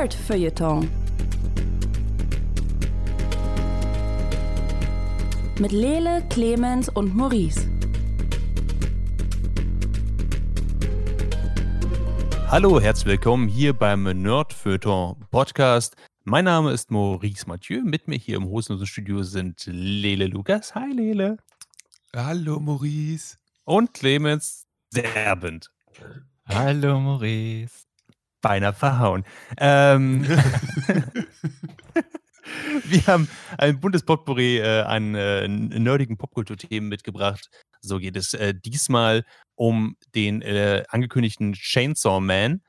Nerd Feuilleton. Mit Lele, Clemens und Maurice. Hallo, herzlich willkommen hier beim Nerd Feuilleton Podcast. Mein Name ist Maurice Mathieu. Mit mir hier im Hosenlosen Studio sind Lele Lukas. Hi Lele. Hallo Maurice. Und Clemens Serbent. Hallo Maurice. Beinahe verhauen. Ähm, wir haben ein buntes Potpourri äh, an äh, nerdigen Popkulturthemen mitgebracht. So geht es äh, diesmal um den äh, angekündigten Chainsaw Man.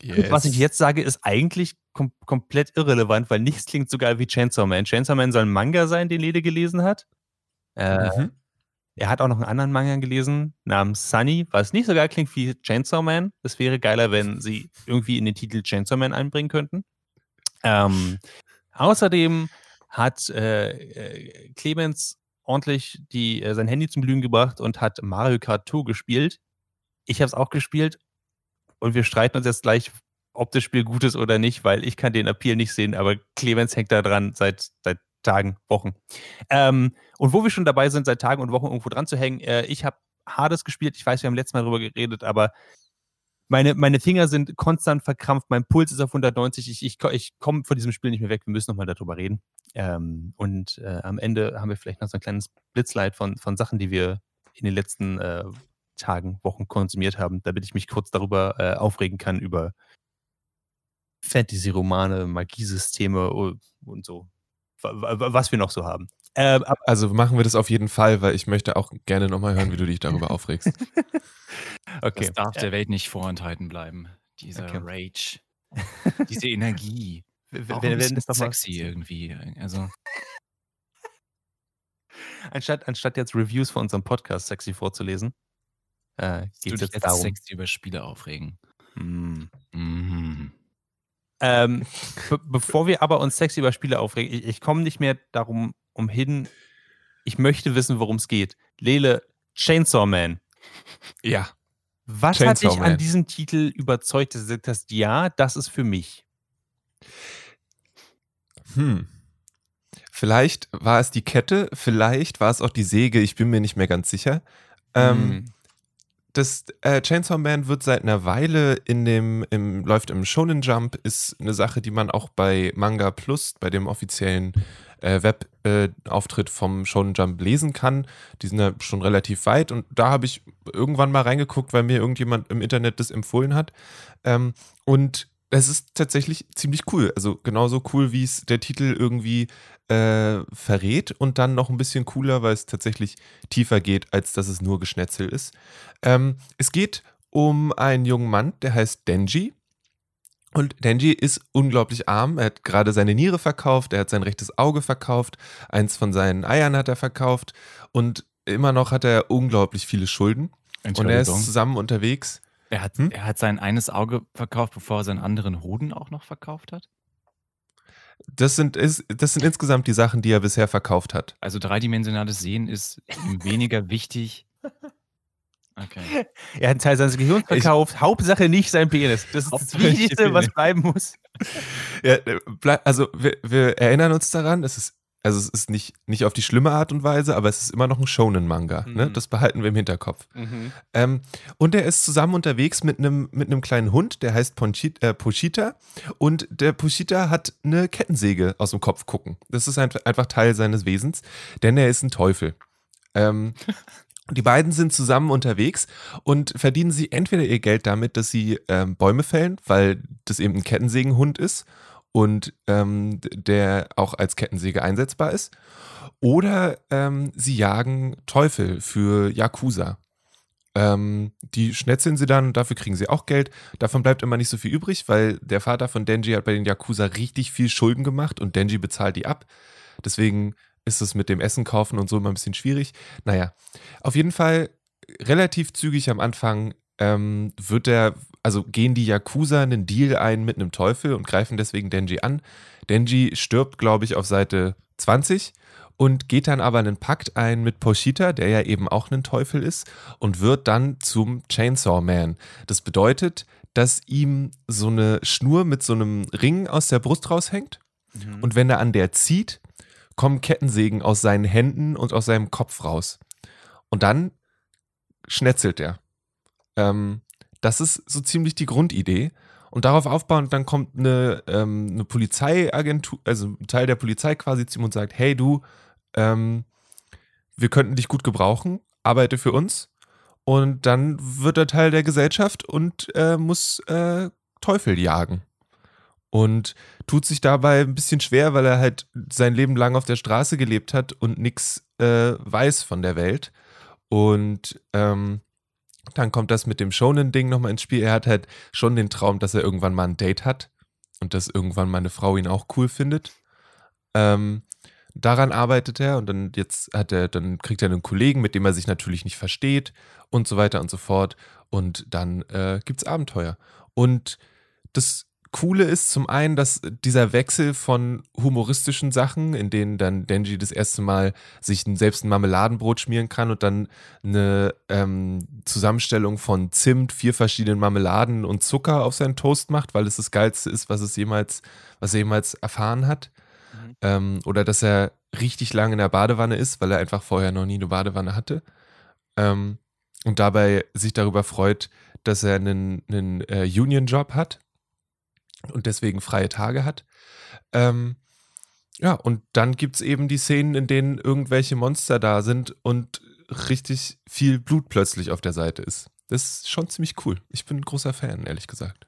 Yes. Was ich jetzt sage, ist eigentlich kom komplett irrelevant, weil nichts klingt so geil wie Chainsaw Man. Chainsaw Man soll ein Manga sein, den Lede gelesen hat. Äh, mhm. Er hat auch noch einen anderen Manga gelesen namens Sunny, was nicht so geil klingt wie Chainsaw Man. Es wäre geiler, wenn sie irgendwie in den Titel Chainsaw Man einbringen könnten. Ähm, außerdem hat äh, äh, Clemens ordentlich die, äh, sein Handy zum Glühen gebracht und hat Mario Kart Tour gespielt. Ich habe es auch gespielt und wir streiten uns jetzt gleich, ob das Spiel gut ist oder nicht, weil ich kann den Appeal nicht sehen, aber Clemens hängt da dran seit, seit Tagen, Wochen. Ähm, und wo wir schon dabei sind, seit Tagen und Wochen irgendwo dran zu hängen, äh, ich habe Hades gespielt. Ich weiß, wir haben letztes Mal darüber geredet, aber meine, meine Finger sind konstant verkrampft, mein Puls ist auf 190. Ich, ich, ich komme von diesem Spiel nicht mehr weg. Wir müssen nochmal darüber reden. Ähm, und äh, am Ende haben wir vielleicht noch so ein kleines Blitzlight von, von Sachen, die wir in den letzten äh, Tagen, Wochen konsumiert haben, damit ich mich kurz darüber äh, aufregen kann, über Fantasy-Romane, Magiesysteme und so was wir noch so haben. Äh, also machen wir das auf jeden Fall, weil ich möchte auch gerne nochmal hören, wie du dich darüber aufregst. okay. Das darf der Welt nicht vorenthalten bleiben. Dieser okay. Rage, diese Energie. Wir werden das doch sexy irgendwie. Also. Anstatt, anstatt jetzt Reviews von unserem Podcast sexy vorzulesen, äh, geht es jetzt darum. sexy über Spiele aufregen. Mm. Mm. Ähm, be bevor wir aber uns sexy über Spiele aufregen, ich, ich komme nicht mehr darum umhin. Ich möchte wissen, worum es geht. Lele, Chainsaw Man. Ja. Was Chainsaw hat dich Man. an diesem Titel überzeugt, dass du gesagt hast, ja, das ist für mich? Hm. Vielleicht war es die Kette, vielleicht war es auch die Säge, ich bin mir nicht mehr ganz sicher. Ähm, hm das äh, Chainsaw Man wird seit einer Weile in dem, im, läuft im Shonen Jump, ist eine Sache, die man auch bei Manga Plus, bei dem offiziellen äh, Webauftritt äh, vom Shonen Jump lesen kann. Die sind ja schon relativ weit und da habe ich irgendwann mal reingeguckt, weil mir irgendjemand im Internet das empfohlen hat. Ähm, und es ist tatsächlich ziemlich cool. Also genauso cool, wie es der Titel irgendwie äh, verrät und dann noch ein bisschen cooler, weil es tatsächlich tiefer geht, als dass es nur Geschnetzel ist. Ähm, es geht um einen jungen Mann, der heißt Denji. Und Denji ist unglaublich arm. Er hat gerade seine Niere verkauft, er hat sein rechtes Auge verkauft, eins von seinen Eiern hat er verkauft und immer noch hat er unglaublich viele Schulden. Und er ist zusammen unterwegs. Er hat, hm? er hat sein eines Auge verkauft, bevor er seinen anderen Hoden auch noch verkauft hat? Das sind, ist, das sind insgesamt die Sachen, die er bisher verkauft hat. Also dreidimensionales Sehen ist weniger wichtig. Okay. Er hat einen Teil seines Gehirns verkauft. Ich, Hauptsache nicht sein Penis. Das ist das Wichtigste, was bleiben muss. Ja, also wir, wir erinnern uns daran, es ist also es ist nicht, nicht auf die schlimme Art und Weise, aber es ist immer noch ein Shonen-Manga. Ne? Mhm. Ne? Das behalten wir im Hinterkopf. Mhm. Ähm, und er ist zusammen unterwegs mit einem mit kleinen Hund, der heißt Ponchita, äh, Pochita. Und der Pochita hat eine Kettensäge aus dem Kopf gucken. Das ist einfach Teil seines Wesens, denn er ist ein Teufel. Ähm, die beiden sind zusammen unterwegs und verdienen sie entweder ihr Geld damit, dass sie ähm, Bäume fällen, weil das eben ein Kettensägenhund ist und ähm, der auch als Kettensäge einsetzbar ist. Oder ähm, sie jagen Teufel für Yakuza. Ähm, die schnetzeln sie dann und dafür kriegen sie auch Geld. Davon bleibt immer nicht so viel übrig, weil der Vater von Denji hat bei den Yakuza richtig viel Schulden gemacht und Denji bezahlt die ab. Deswegen ist es mit dem Essen kaufen und so immer ein bisschen schwierig. Naja, auf jeden Fall relativ zügig am Anfang ähm, wird der, also gehen die Yakuza einen Deal ein mit einem Teufel und greifen deswegen Denji an. Denji stirbt, glaube ich, auf Seite 20 und geht dann aber einen Pakt ein mit Poshita, der ja eben auch ein Teufel ist, und wird dann zum Chainsaw Man. Das bedeutet, dass ihm so eine Schnur mit so einem Ring aus der Brust raushängt. Mhm. Und wenn er an der zieht, kommen Kettensägen aus seinen Händen und aus seinem Kopf raus. Und dann schnetzelt er. Ähm, das ist so ziemlich die Grundidee. Und darauf aufbauend, dann kommt eine, ähm, eine Polizeiagentur, also ein Teil der Polizei quasi zu ihm und sagt, hey du, ähm, wir könnten dich gut gebrauchen, arbeite für uns. Und dann wird er Teil der Gesellschaft und äh, muss äh, Teufel jagen. Und tut sich dabei ein bisschen schwer, weil er halt sein Leben lang auf der Straße gelebt hat und nichts äh, weiß von der Welt. Und ähm, dann kommt das mit dem Shonen-Ding nochmal ins Spiel. Er hat halt schon den Traum, dass er irgendwann mal ein Date hat und dass irgendwann meine Frau ihn auch cool findet. Ähm, daran arbeitet er und dann jetzt hat er, dann kriegt er einen Kollegen, mit dem er sich natürlich nicht versteht und so weiter und so fort. Und dann äh, es Abenteuer. Und das Coole ist zum einen, dass dieser Wechsel von humoristischen Sachen, in denen dann Denji das erste Mal sich selbst ein Marmeladenbrot schmieren kann und dann eine ähm, Zusammenstellung von Zimt, vier verschiedenen Marmeladen und Zucker auf seinen Toast macht, weil es das Geilste ist, was es jemals, was er jemals erfahren hat. Mhm. Ähm, oder dass er richtig lange in der Badewanne ist, weil er einfach vorher noch nie eine Badewanne hatte. Ähm, und dabei sich darüber freut, dass er einen, einen äh, Union-Job hat und deswegen freie Tage hat. Ähm, ja, und dann gibt es eben die Szenen, in denen irgendwelche Monster da sind und richtig viel Blut plötzlich auf der Seite ist. Das ist schon ziemlich cool. Ich bin ein großer Fan, ehrlich gesagt.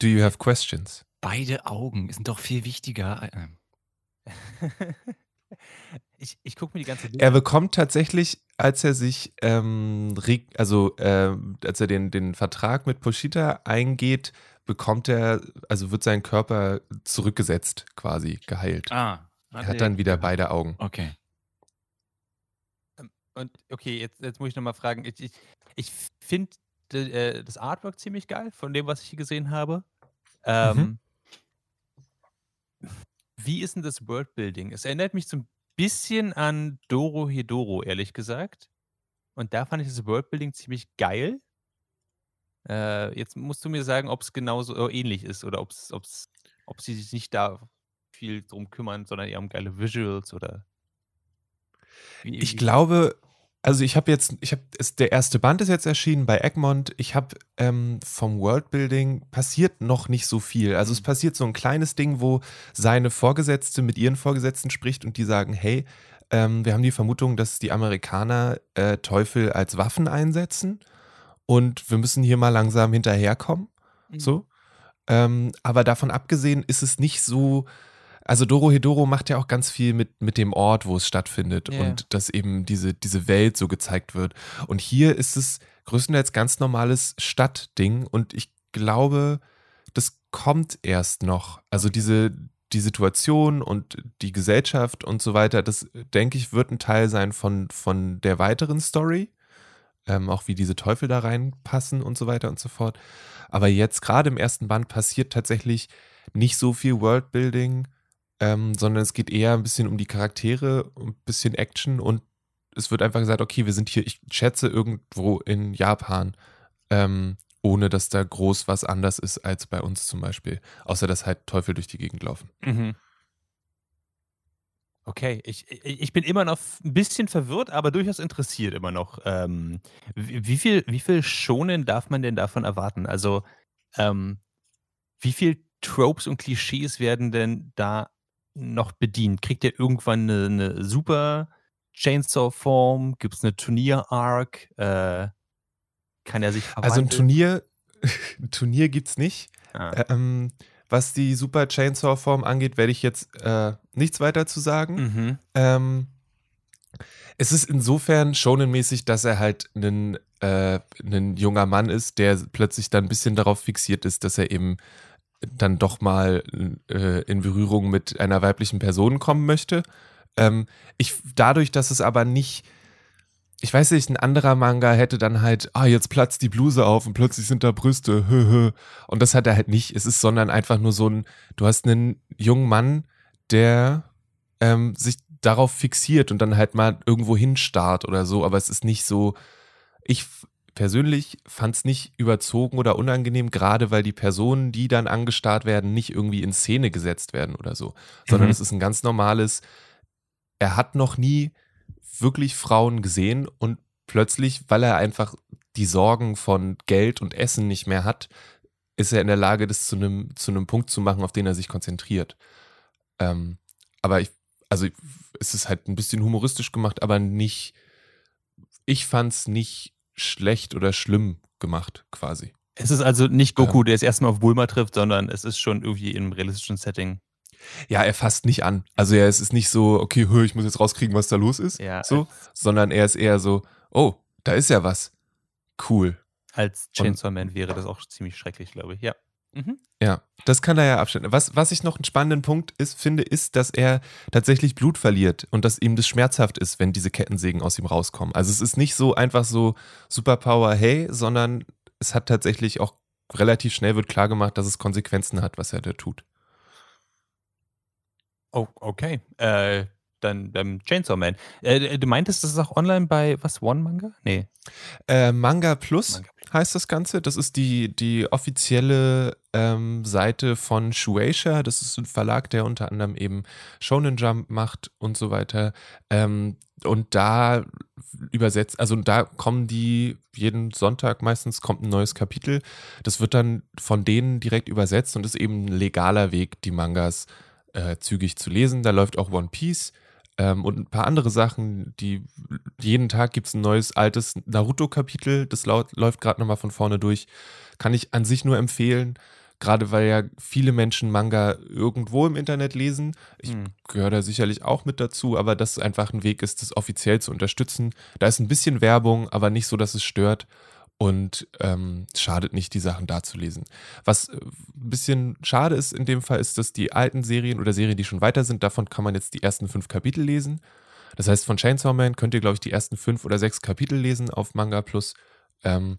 Do you have questions? Beide Augen sind doch viel wichtiger. Ich, ich gucke mir die ganze Bilder. Er bekommt tatsächlich, als er sich, ähm, also äh, als er den, den Vertrag mit Poshita eingeht, bekommt er, also wird sein Körper zurückgesetzt, quasi geheilt. Ah. Er hat dann wieder beide Augen. Okay. Ähm, und okay, jetzt, jetzt muss ich nochmal fragen. Ich, ich, ich finde äh, das Artwork ziemlich geil, von dem, was ich gesehen habe. Ähm, mhm. Wie ist denn das Worldbuilding? Es erinnert mich so ein bisschen an Doro Hedoro, ehrlich gesagt. Und da fand ich das Worldbuilding ziemlich geil. Äh, jetzt musst du mir sagen, ob es genauso äh, ähnlich ist oder ob's, ob's, ob sie sich nicht da viel drum kümmern, sondern eher um geile Visuals oder. Wie, ich wie glaube, also ich habe jetzt, ich habe, der erste Band ist jetzt erschienen bei Egmont. Ich habe ähm, vom Worldbuilding passiert noch nicht so viel. Also es mhm. passiert so ein kleines Ding, wo seine Vorgesetzte mit ihren Vorgesetzten spricht und die sagen, hey, ähm, wir haben die Vermutung, dass die Amerikaner äh, Teufel als Waffen einsetzen und wir müssen hier mal langsam hinterherkommen. Mhm. So. Ähm, aber davon abgesehen ist es nicht so also Doro Hedoro macht ja auch ganz viel mit, mit dem Ort, wo es stattfindet yeah. und dass eben diese, diese Welt so gezeigt wird. Und hier ist es größtenteils ganz normales Stadtding und ich glaube, das kommt erst noch. Also diese, die Situation und die Gesellschaft und so weiter, das denke ich, wird ein Teil sein von, von der weiteren Story. Ähm, auch wie diese Teufel da reinpassen und so weiter und so fort. Aber jetzt gerade im ersten Band passiert tatsächlich nicht so viel Worldbuilding ähm, sondern es geht eher ein bisschen um die Charaktere, ein bisschen Action und es wird einfach gesagt, okay, wir sind hier, ich schätze, irgendwo in Japan, ähm, ohne dass da groß was anders ist als bei uns zum Beispiel. Außer dass halt Teufel durch die Gegend laufen. Mhm. Okay, ich, ich bin immer noch ein bisschen verwirrt, aber durchaus interessiert immer noch. Ähm, wie, viel, wie viel Schonen darf man denn davon erwarten? Also, ähm, wie viel Tropes und Klischees werden denn da noch bedient? Kriegt er irgendwann eine, eine super Chainsaw-Form? Gibt es eine Turnier-Arc? Äh, kann er sich verwandeln? Also ein Turnier, ein Turnier gibt es nicht. Ah. Ähm, was die Super Chainsaw-Form angeht, werde ich jetzt äh, nichts weiter zu sagen. Mhm. Ähm, es ist insofern schonenmäßig, dass er halt ein, äh, ein junger Mann ist, der plötzlich dann ein bisschen darauf fixiert ist, dass er eben dann doch mal äh, in Berührung mit einer weiblichen Person kommen möchte. Ähm, ich, dadurch, dass es aber nicht, ich weiß nicht, ein anderer Manga hätte dann halt, ah, jetzt platzt die Bluse auf und plötzlich sind da Brüste, hö, hö. Und das hat er halt nicht. Es ist, sondern einfach nur so ein, du hast einen jungen Mann, der ähm, sich darauf fixiert und dann halt mal irgendwo hinstarrt oder so, aber es ist nicht so, ich persönlich fand es nicht überzogen oder unangenehm, gerade weil die Personen, die dann angestarrt werden, nicht irgendwie in Szene gesetzt werden oder so, sondern mhm. es ist ein ganz normales, er hat noch nie wirklich Frauen gesehen und plötzlich, weil er einfach die Sorgen von Geld und Essen nicht mehr hat, ist er in der Lage, das zu einem, zu einem Punkt zu machen, auf den er sich konzentriert. Ähm, aber ich, also es ist halt ein bisschen humoristisch gemacht, aber nicht, ich fand es nicht schlecht oder schlimm gemacht, quasi. Es ist also nicht Goku, ähm, der es erstmal auf Bulma trifft, sondern es ist schon irgendwie im realistischen Setting. Ja, er fasst nicht an. Also er, es ist nicht so, okay, hör, ich muss jetzt rauskriegen, was da los ist, ja, so, sondern er ist eher so, oh, da ist ja was. Cool. Als Chainsaw Man wäre das auch ziemlich schrecklich, glaube ich, ja. Mhm. Ja, das kann er ja abstellen. Was, was ich noch einen spannenden Punkt ist, finde, ist, dass er tatsächlich Blut verliert und dass ihm das schmerzhaft ist, wenn diese Kettensägen aus ihm rauskommen. Also es ist nicht so einfach so Superpower, hey, sondern es hat tatsächlich auch relativ schnell wird klar gemacht, dass es Konsequenzen hat, was er da tut. Oh, okay. Äh, dann ähm, Chainsaw Man. Äh, du meintest, das ist auch online bei was? One Manga? Nee. Äh, Manga, Plus Manga Plus heißt das Ganze. Das ist die, die offizielle ähm, Seite von Shueisha. Das ist ein Verlag, der unter anderem eben Shonen Jump macht und so weiter. Ähm, und da übersetzt, also da kommen die jeden Sonntag meistens kommt ein neues Kapitel. Das wird dann von denen direkt übersetzt und ist eben ein legaler Weg, die Mangas äh, zügig zu lesen. Da läuft auch One Piece ähm, und ein paar andere Sachen, die jeden Tag gibt es ein neues altes Naruto-Kapitel, das laut, läuft gerade nochmal von vorne durch. Kann ich an sich nur empfehlen, gerade weil ja viele Menschen Manga irgendwo im Internet lesen. Ich mhm. gehöre da sicherlich auch mit dazu, aber das einfach ein Weg ist, das offiziell zu unterstützen. Da ist ein bisschen Werbung, aber nicht so, dass es stört und ähm, schadet nicht, die Sachen da zu lesen. Was äh, ein bisschen schade ist in dem Fall, ist, dass die alten Serien oder Serien, die schon weiter sind, davon kann man jetzt die ersten fünf Kapitel lesen. Das heißt, von Chainsaw Man könnt ihr, glaube ich, die ersten fünf oder sechs Kapitel lesen auf Manga Plus. Ähm,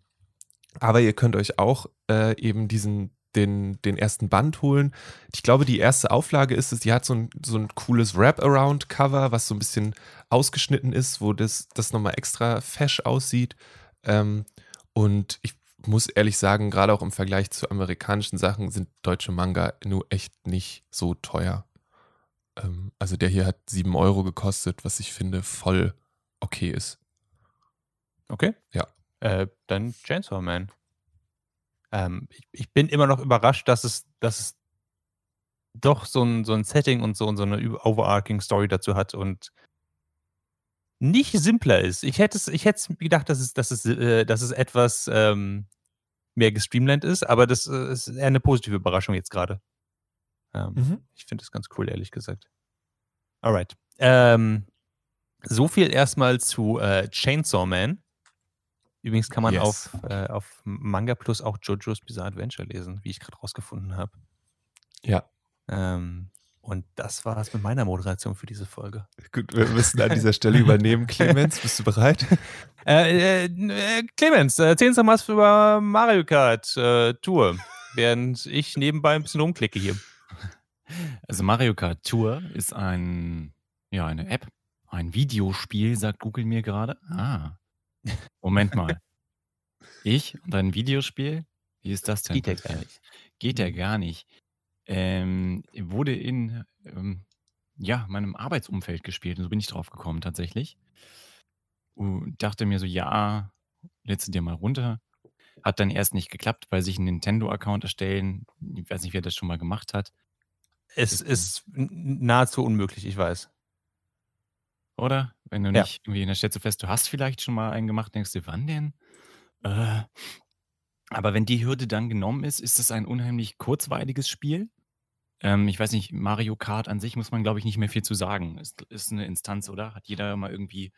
aber ihr könnt euch auch äh, eben diesen, den, den ersten Band holen. Ich glaube, die erste Auflage ist es, die hat so ein, so ein cooles Wraparound-Cover, was so ein bisschen ausgeschnitten ist, wo das, das nochmal extra fesch aussieht. Ähm, und ich muss ehrlich sagen, gerade auch im Vergleich zu amerikanischen Sachen sind deutsche Manga nur echt nicht so teuer. Ähm, also der hier hat 7 Euro gekostet, was ich finde voll okay ist. Okay. Ja. Äh, dann Chainsaw Man. Ähm, ich, ich, bin immer noch überrascht, dass es, dass es doch so ein, so ein Setting und so, und so eine overarching Story dazu hat und nicht simpler ist. Ich hätte es, ich hätte gedacht, dass es, dass es, äh, dass es etwas ähm, mehr gestreamlined ist, aber das äh, ist eher eine positive Überraschung jetzt gerade. Ähm, mhm. Ich finde es ganz cool, ehrlich gesagt. Alright. Ähm, so viel erstmal zu äh, Chainsaw Man. Übrigens kann man yes. auf, äh, auf Manga Plus auch JoJo's Bizarre Adventure lesen, wie ich gerade rausgefunden habe. Ja. Ähm, und das war es mit meiner Moderation für diese Folge. Gut, wir müssen an dieser Stelle übernehmen. Clemens, bist du bereit? Äh, äh, Clemens, erzähl uns doch was über Mario Kart äh, Tour, während ich nebenbei ein bisschen rumklicke hier. Also Mario Kart Tour ist ein, ja, eine App, ein Videospiel, sagt Google mir gerade. Ah, Moment mal. Ich und ein Videospiel? Wie ist das denn? Geht ja gar nicht. Geht ja gar nicht ähm, wurde in ähm, ja, meinem Arbeitsumfeld gespielt. Und so bin ich drauf gekommen tatsächlich. Und dachte mir so, ja, lädst du dir mal runter. Hat dann erst nicht geklappt, weil sich ein Nintendo-Account erstellen, ich weiß nicht, wer das schon mal gemacht hat. Es ist nahezu unmöglich, ich weiß. Oder? Wenn du ja. nicht irgendwie, dann stellst du fest, du hast vielleicht schon mal einen gemacht, denkst du, wann denn? Äh, aber wenn die Hürde dann genommen ist, ist es ein unheimlich kurzweiliges Spiel. Ähm, ich weiß nicht, Mario Kart an sich muss man, glaube ich, nicht mehr viel zu sagen. Ist, ist eine Instanz, oder? Hat jeder mal irgendwie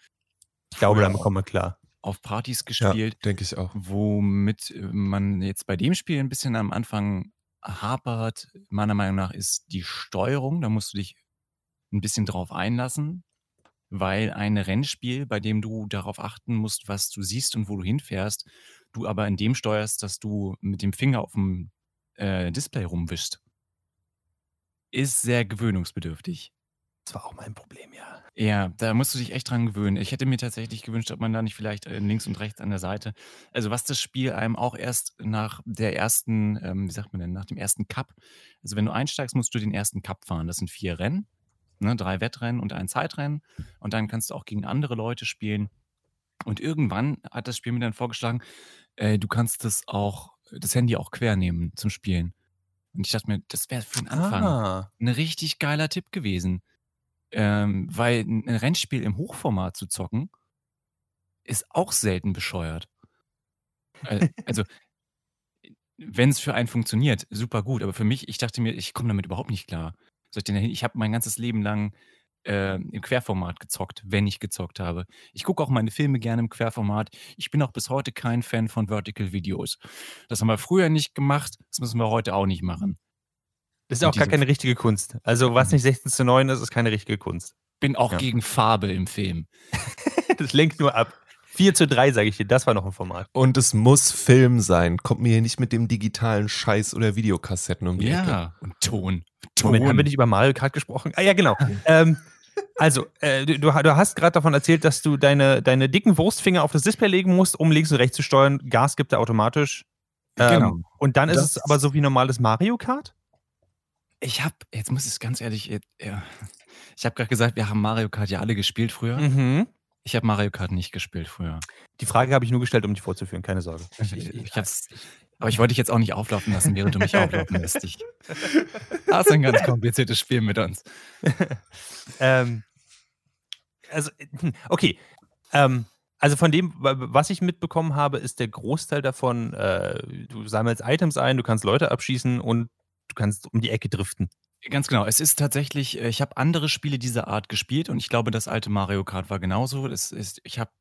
Ich glaube, damit kommen wir klar. auf Partys Ja, gespielt, denke ich auch. womit äh, man jetzt bei dem Spiel ein bisschen am Anfang hapert, meiner Meinung nach, ist die Steuerung. Da musst du dich ein bisschen drauf einlassen, weil ein Rennspiel, bei dem du darauf achten musst, was du siehst und wo du hinfährst, du aber in dem steuerst, dass du mit dem Finger auf dem äh, Display rumwischst. Ist sehr gewöhnungsbedürftig. Das war auch mein Problem, ja. Ja, da musst du dich echt dran gewöhnen. Ich hätte mir tatsächlich gewünscht, ob man da nicht vielleicht äh, links und rechts an der Seite also, was das Spiel einem auch erst nach der ersten, ähm, wie sagt man denn, nach dem ersten Cup also, wenn du einsteigst, musst du den ersten Cup fahren. Das sind vier Rennen, ne, 3 Wettrennen und ein Zeitrennen. Und dann kannst du auch gegen andere Leute spielen. Und irgendwann hat das Spiel mir dann vorgeschlagen, äh, du kannst das auch das Handy auch quer nehmen zum Spielen. Und ich dachte mir, das wäre für den Anfang Ah. 'n richtig geiler Tipp gewesen. Ähm, weil 'n 'n Rennspiel im Hochformat zu zocken ist auch selten bescheuert. Also wenn es für einen funktioniert, super gut, aber für mich ich dachte mir, ich komme damit überhaupt nicht klar. Soll ich denn dahin ich habe mein ganzes Leben lang, äh, im Querformat gezockt, wenn ich gezockt habe. Ich gucke auch meine Filme gerne im Querformat. Ich bin auch bis heute kein Fan von Vertical Videos. Das haben wir früher nicht gemacht, das müssen wir heute auch nicht machen. Das ist Und auch gar keine richtige Kunst. Also, was Mhm. nicht 16:9 ist, ist keine richtige Kunst. Bin auch Ja. gegen Farbe im Film. Das lenkt nur ab. 4:3, sage ich dir, das war noch 'n Format. Und es muss Film sein. Kommt mir hier nicht mit dem digitalen Scheiß oder Videokassetten um die Ecke. Ja, und Ton. Ton. Moment, haben wir nicht über Mario Kart gesprochen? Ah ja, genau. ähm, also, äh, du, du ha- du hast gerade davon erzählt, dass du deine, deine dicken Wurstfinger auf das Display legen musst, um links und rechts zu steuern. Gas gibt er automatisch. Ähm, Genau. Und dann ist Das es aber so wie normales Mario Kart? Ich habe jetzt muss ich ganz ehrlich, äh, ich habe gerade gesagt, wir haben Mario Kart ja alle gespielt früher. Mhm. Ich habe Mario Kart nicht gespielt früher. Die Frage habe ich nur gestellt, um dich vorzuführen, keine Sorge. Ich, ich, ich hab's, aber ich wollte dich jetzt auch nicht auflaufen lassen, während du mich auflaufen lässt. Ich, das ist ein ganz kompliziertes Spiel mit uns. ähm, also, hm, okay. Ähm, also von dem, wa- was ich mitbekommen habe, ist der Großteil davon, äh, du sammelst Items ein, du kannst Leute abschießen und du kannst um die Ecke driften. Ganz genau. Es ist tatsächlich, äh, ich habe andere Spiele dieser Art gespielt und ich glaube, das alte Mario Kart war genauso. Es ist, ich habe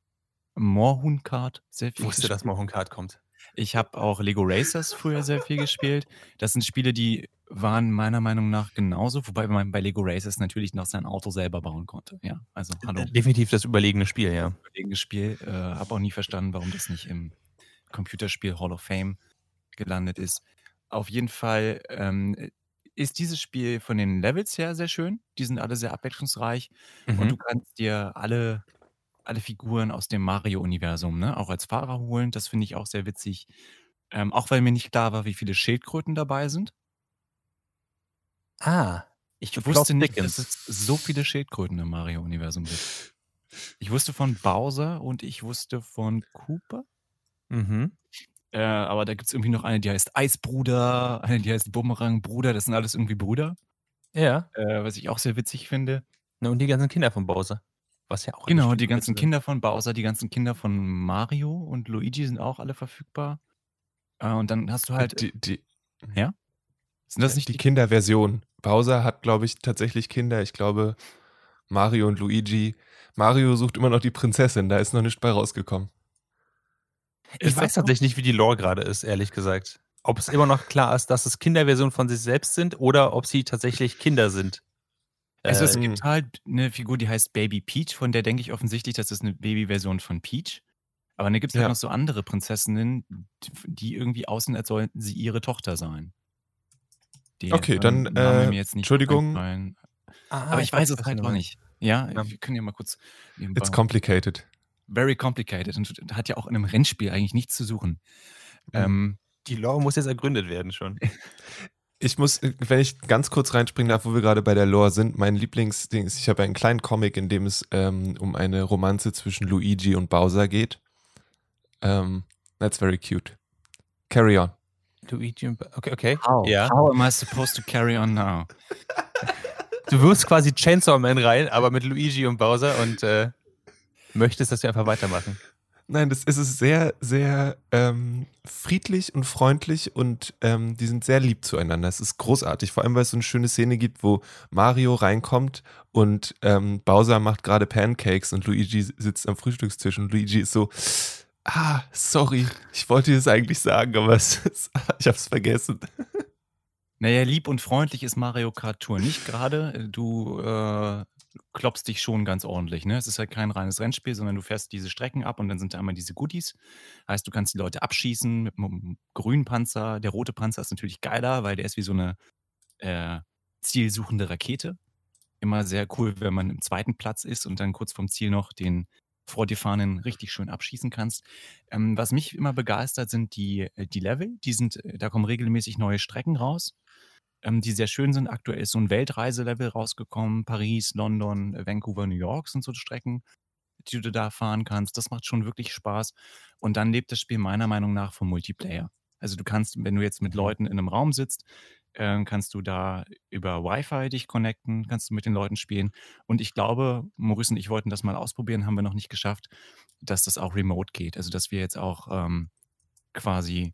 Moorhuhn Kart sehr Ich viel wusste, gespielt. dass Moorhuhn Kart kommt. Ich habe auch Lego Racers früher sehr viel gespielt. Das sind Spiele, die waren meiner Meinung nach genauso, wobei man bei Lego Racers natürlich noch sein Auto selber bauen konnte. Ja, also hallo, Definitiv das überlegene Spiel, ja. überlegenes Spiel. Äh, habe auch nie verstanden, warum das nicht im Computerspiel Hall of Fame gelandet ist. Auf jeden Fall ähm, ist dieses Spiel von den Levels her sehr schön. Die sind alle sehr abwechslungsreich und Mhm. du kannst dir alle, alle Figuren aus dem Mario-Universum ne, auch als Fahrer holen. Das finde ich auch sehr witzig. Ähm, auch weil mir nicht klar war, wie viele Schildkröten dabei sind. Ah, ich wusste nicht, dass es so viele Schildkröten im Mario-Universum gibt. Ich wusste von Bowser und ich wusste von Cooper. Mhm. Äh, aber da gibt es irgendwie noch eine, die heißt Eisbruder, eine, die heißt Bumerang-Bruder. Das sind alles irgendwie Brüder, Ja. äh, was ich auch sehr witzig finde. Na, und die ganzen Kinder von Bowser. Was ja auch Genau, die ganzen ist. Kinder von Bowser, die ganzen Kinder von Mario und Luigi sind auch alle verfügbar. Äh, und dann hast du halt. Die, die, sind das nicht die Kinderversion. Bowser hat, glaube ich, tatsächlich Kinder. Ich glaube, Mario und Luigi. Mario sucht immer noch die Prinzessin. Da ist noch nichts bei rausgekommen. Ich Ist weiß tatsächlich nicht, wie die Lore gerade ist, ehrlich gesagt. Ob es immer noch klar ist, dass es Kinderversionen von sich selbst sind oder ob sie tatsächlich Kinder sind. Also es Äh, gibt halt eine Figur, die heißt Baby Peach, von der denke ich offensichtlich, das ist eine Babyversion von Peach. Aber dann gibt es Ja. halt noch so andere Prinzessinnen, die- irgendwie aussehen, als sollten sie ihre Tochter sein. Die, Okay, dann, ähm, Name äh, mir jetzt nicht Entschuldigung. ah, Aber ich weiß es halt auch nicht. Ja, Ja. wir können ja mal kurz nebenbei. It's complicated. Very complicated und hat ja auch in einem Rennspiel eigentlich nichts zu suchen. Mhm. Ähm, Die Lore muss jetzt ergründet werden schon. Ich muss, wenn ich ganz kurz reinspringen darf, wo wir gerade bei der Lore sind, mein Lieblingsding ist, ich habe einen kleinen Comic, in dem es ähm, um eine Romanze zwischen Luigi und Bowser geht. Ähm, that's very cute. Carry on. Luigi und. Okay, okay. how? Ja. How am I supposed to carry on now? Du wirst quasi Chainsaw Man rein, aber mit Luigi und Bowser und äh, möchtest, dass wir einfach weitermachen. Nein, das ist es sehr, sehr ähm, friedlich und freundlich und ähm, die sind sehr lieb zueinander. Es ist großartig, vor allem weil es so eine schöne Szene gibt, wo Mario reinkommt und ähm, Bowser macht gerade Pancakes und Luigi sitzt am Frühstückstisch und Luigi ist so, ah, sorry, ich wollte dir das eigentlich sagen, aber es ist, ich hab's vergessen. Naja, lieb und freundlich ist Mario Kart Tour nicht gerade. Du äh, klopfst dich schon ganz ordentlich. Ne? Es ist halt kein reines Rennspiel, sondern du fährst diese Strecken ab und dann sind da einmal diese Goodies. Heißt, du kannst die Leute abschießen mit einem grünen Panzer. Der rote Panzer ist natürlich geiler, weil der ist wie so eine äh, zielsuchende Rakete. immer sehr cool, wenn man im zweiten Platz ist und dann kurz vorm Ziel noch den vor dir fahrenden richtig schön abschießen kannst. Ähm, was mich immer begeistert, sind die, äh, die Level. Die sind, äh, da kommen regelmäßig neue Strecken raus, ähm, die sehr schön sind. Aktuell ist so ein Weltreiselevel rausgekommen. Paris, London, Vancouver, New York sind so Strecken, die du da fahren kannst. Das macht schon wirklich Spaß. Und dann lebt das Spiel meiner Meinung nach vom Multiplayer. Also du kannst, wenn du jetzt mit mhm. Leuten in einem Raum sitzt, äh, kannst du da über Wi-Fi dich connecten, kannst du mit den Leuten spielen. Und ich glaube, Maurice und ich wollten das mal ausprobieren, haben wir noch nicht geschafft, dass das auch remote geht. Also dass wir jetzt auch ähm, quasi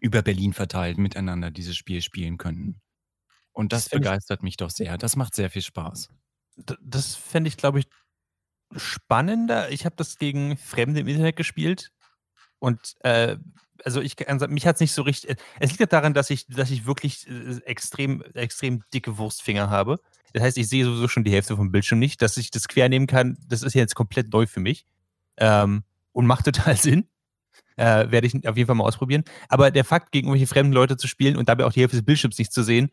über Berlin verteilt miteinander dieses Spiel spielen könnten. Und das, das begeistert mich doch sehr. Das macht sehr viel Spaß. Das fände ich, glaube ich, spannender. Ich habe das gegen Fremde im Internet gespielt und äh, also ich, also mich hat es nicht so richtig. Äh, es liegt daran, dass ich, dass ich wirklich äh, extrem, extrem dicke Wurstfinger habe. Das heißt, ich sehe sowieso schon die Hälfte vom Bildschirm nicht. Dass ich das quer nehmen kann, das ist jetzt komplett neu für mich. Ähm, und macht total Sinn. Äh, Werde ich auf jeden Fall mal ausprobieren. Aber der Fakt, gegen irgendwelche fremden Leute zu spielen und dabei auch die Hälfte des Bildschirms nicht zu sehen,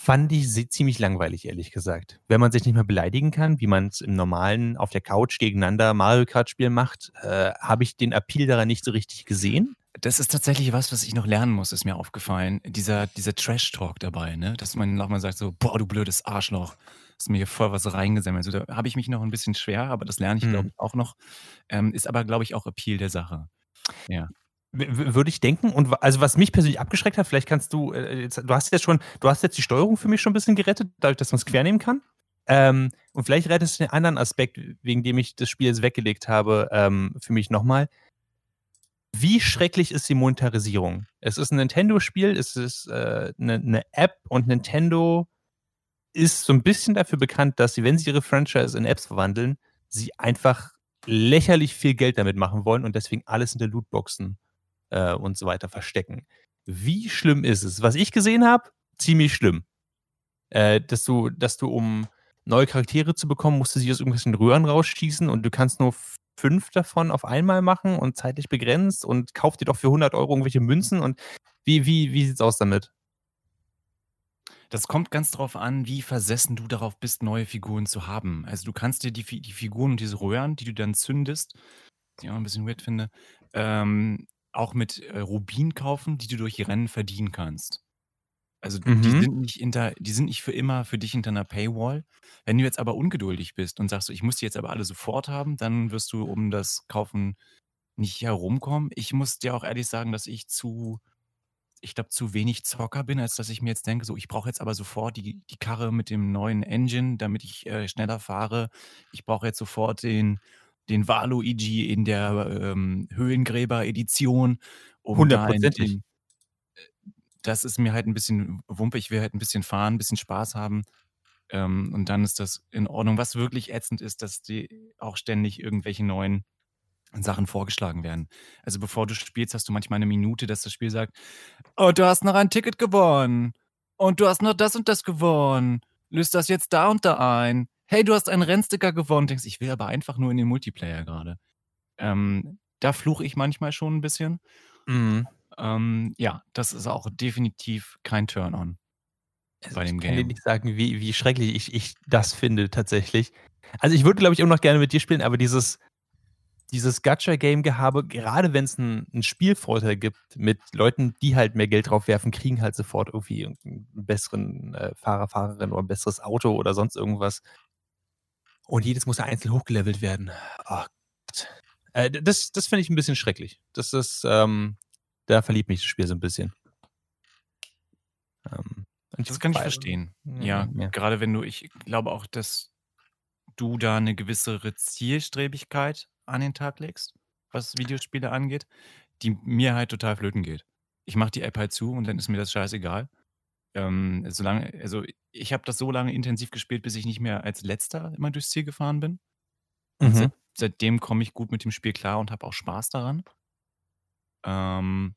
fand ich ziemlich langweilig, ehrlich gesagt. Wenn man sich nicht mehr beleidigen kann, wie man es im normalen auf der Couch gegeneinander Mario Kart Spiel macht, äh, habe ich den Appeal daran nicht so richtig gesehen. Das ist tatsächlich was, was ich noch lernen muss, ist mir aufgefallen. Dieser, dieser Trash-Talk dabei, ne? Dass man nochmal sagt so, boah, du blödes Arschloch. Hast mir hier voll was reingesammelt. Also, da habe ich mich noch ein bisschen schwer, aber das lerne ich, mhm. glaube ich, auch noch. Ähm, ist aber, glaube ich, auch Appeal der Sache. Ja. Würde ich denken. Und also was mich persönlich abgeschreckt hat, vielleicht kannst du, äh, jetzt, du hast jetzt schon, du hast jetzt die Steuerung für mich schon ein bisschen gerettet, dadurch, dass man es quer nehmen kann. Ähm, und vielleicht rettest du den anderen Aspekt, wegen dem ich das Spiel jetzt weggelegt habe, ähm, für mich nochmal. Wie schrecklich ist die Monetarisierung? Es ist ein Nintendo-Spiel, es ist äh, eine, eine App und Nintendo ist so ein bisschen dafür bekannt, dass sie, wenn sie ihre Franchise in Apps verwandeln, sie einfach lächerlich viel Geld damit machen wollen und deswegen alles in der Lootboxen äh, und so weiter verstecken. Wie schlimm ist es? Was ich gesehen habe, ziemlich schlimm. Äh, dass du, dass du, um neue Charaktere zu bekommen, musst du sie aus irgendwelchen Röhren rausschießen und du kannst nur fünf davon auf einmal machen und zeitlich begrenzt und kauf dir doch für 100 Euro irgendwelche Münzen und wie, wie, wie sieht's aus damit? Das kommt ganz drauf an, wie versessen du darauf bist, neue Figuren zu haben. Also du kannst dir die, die Figuren und diese Röhren, die du dann zündest, die ich auch ein bisschen weird finde, ähm, auch mit äh, Rubin kaufen, die du durch Rennen verdienen kannst. Also die mhm. sind nicht hinter, die sind nicht für immer für dich hinter einer Paywall. Wenn du jetzt aber ungeduldig bist und sagst, ich muss die jetzt aber alle sofort haben, dann wirst du um das Kaufen nicht herumkommen. Ich muss dir auch ehrlich sagen, dass ich zu, ich glaube, zu wenig Zocker bin, als dass ich mir jetzt denke, so, ich brauche jetzt aber sofort die, die Karre mit dem neuen Engine, damit ich äh, schneller fahre. Ich brauche jetzt sofort den, den Waluigi in der ähm, Höhlengräber-Edition. Um Hundertprozentig. Äh, das ist mir halt ein bisschen Wumpe. Ich will halt ein bisschen fahren, ein bisschen Spaß haben. Ähm, und dann ist das in Ordnung. Was wirklich ätzend ist, dass die auch ständig irgendwelche neuen Sachen vorgeschlagen werden. Also bevor du spielst, hast du manchmal eine Minute, dass das Spiel sagt, oh, du hast noch ein Ticket gewonnen. Und du hast noch das und das gewonnen. Löst das jetzt da und da ein hey, du hast einen Rennsticker gewonnen. Denkst, ich will aber einfach nur in den Multiplayer gerade. Ähm, da fluche ich manchmal schon ein bisschen. Mhm. Ähm, ja, das ist auch definitiv kein Turn-on also bei dem Game. Ich kann dir nicht sagen, wie, wie schrecklich ich, ich das finde tatsächlich. Also ich würde, glaube ich, immer noch gerne mit dir spielen, aber dieses, dieses Gacha-Game-Gehabe, gerade wenn es einen Spielvorteil gibt mit Leuten, die halt mehr Geld drauf werfen, kriegen halt sofort irgendwie einen besseren äh, Fahrer, Fahrerin oder ein besseres Auto oder sonst irgendwas. Und jedes muss ja einzeln hochgelevelt werden. Oh äh, das das finde ich ein bisschen schrecklich. Das ist, ähm, da verliebt mich das Spiel so ein bisschen. Ähm, das kann ich verstehen. Ja, ja, gerade wenn du, ich glaube auch, dass du da eine gewisse Zielstrebigkeit an den Tag legst, was Videospiele angeht, die mir halt total flöten geht. Ich mache die App halt zu und dann ist mir das scheißegal. Ähm, solange, also ich habe das so lange intensiv gespielt, bis ich nicht mehr als Letzter immer durchs Ziel gefahren bin. Und seit, mhm. seitdem komme ich gut mit dem Spiel klar und habe auch Spaß daran. Ähm,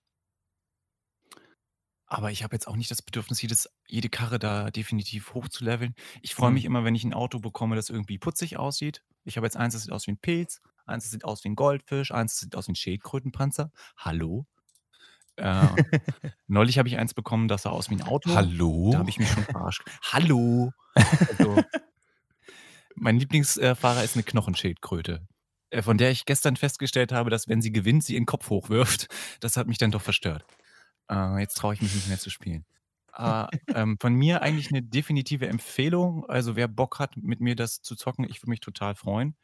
aber ich habe jetzt auch nicht das Bedürfnis, jedes, jede Karre da definitiv hochzuleveln. Ich freue mich mhm. immer, wenn ich ein Auto bekomme, das irgendwie putzig aussieht. Ich habe jetzt eins, das sieht aus wie ein Pilz, eins, sieht aus wie ein Goldfisch, eins, sieht aus wie ein Schildkrötenpanzer. Hallo? Äh, neulich habe ich eins bekommen, das sah aus wie ein Auto. Hallo? Da habe ich mich schon verarscht. Hallo! Also, mein Lieblingsfahrer ist eine Knochenschildkröte, äh, von der ich gestern festgestellt habe, dass wenn sie gewinnt, sie ihren Kopf hochwirft. Das hat mich dann doch verstört. Äh, jetzt traue ich mich nicht mehr zu spielen. Äh, ähm, von mir eigentlich eine definitive Empfehlung. Also wer Bock hat, mit mir das zu zocken, ich würde mich total freuen.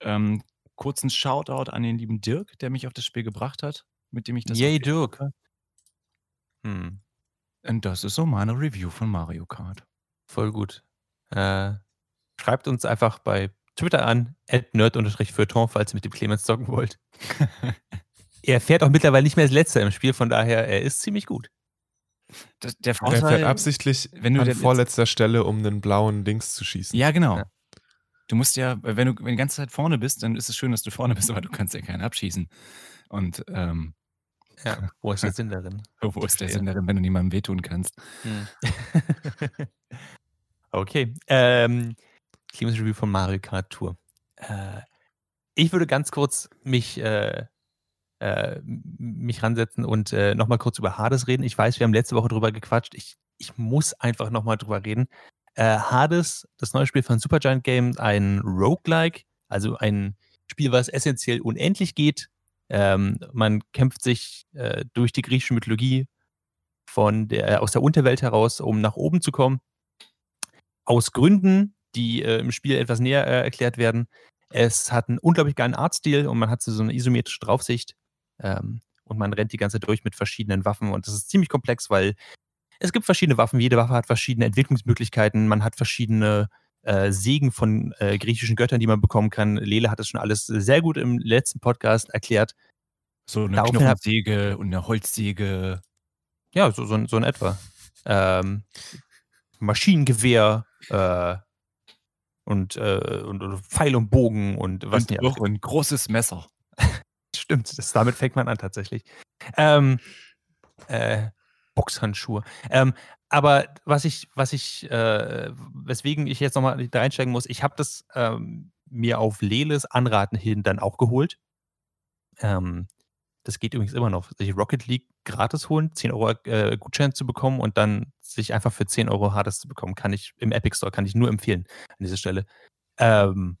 Ähm, kurzen Shoutout an den lieben Dirk, der mich auf das Spiel gebracht hat, mit dem ich das. Yay, Dirk. Hm. Und das ist so meine Review von Mario Kart. Voll gut. Äh, schreibt uns einfach bei Twitter an, nerd-feuilleton, falls ihr mit dem Clemens zocken wollt. er fährt auch mittlerweile nicht mehr als letzter im Spiel, von daher, er ist ziemlich gut. Das, der Er Vorteil, fährt absichtlich wenn du an vorletzter Stelle, um einen blauen Dings zu schießen. Ja, genau. Ja. Du musst ja, wenn du, wenn du die ganze Zeit vorne bist, dann ist es schön, dass du vorne bist, aber du kannst ja keinen abschießen. Und ähm, Ja, wo ist der Sinn darin? wo ist der. Sinn darin, wenn du niemandem wehtun kannst? okay. Ähm, Clemens Review von Mario Kart Tour. Äh, ich würde ganz kurz mich, äh, äh, mich ransetzen und äh, nochmal kurz über Hades reden. Ich weiß, wir haben letzte Woche drüber gequatscht. Ich, ich muss einfach nochmal drüber reden. Äh, Hades, das neue Spiel von Supergiant Games, ein Roguelike, also ein Spiel, was essentiell unendlich geht. Ähm, man kämpft sich äh, durch die griechische Mythologie von der, aus der Unterwelt heraus, um nach oben zu kommen. Aus Gründen, die äh, im Spiel etwas näher äh, erklärt werden. Es hat einen unglaublich geilen Artstil und man hat so eine isometrische Draufsicht. Ähm, und man rennt die ganze Zeit durch mit verschiedenen Waffen. Und das ist ziemlich komplex, weil es gibt verschiedene Waffen. Jede Waffe hat verschiedene Entwicklungsmöglichkeiten. Man hat verschiedene äh, Segen von äh, griechischen Göttern, die man bekommen kann. Lele hat es schon alles sehr gut im letzten Podcast erklärt. So eine Daraufhin Knochensäge und eine Holzsäge. Ja, so, so, so in etwa. Ähm, Maschinengewehr äh, und, äh, und, und Pfeil und Bogen und was nicht auch ein großes Messer. Stimmt, das, damit fängt man an tatsächlich. Ähm, äh, Boxhandschuhe. Ähm, aber was ich, was ich, äh, weswegen ich jetzt nochmal da einsteigen muss, ich habe das ähm, mir auf Leles Anraten hin dann auch geholt. Ähm, das geht übrigens immer noch, sich Rocket League gratis holen, 10 Euro äh, Gutschein zu bekommen und dann sich einfach für 10 Euro Hades zu bekommen, kann ich im Epic Store, kann ich nur empfehlen an dieser Stelle. Ähm,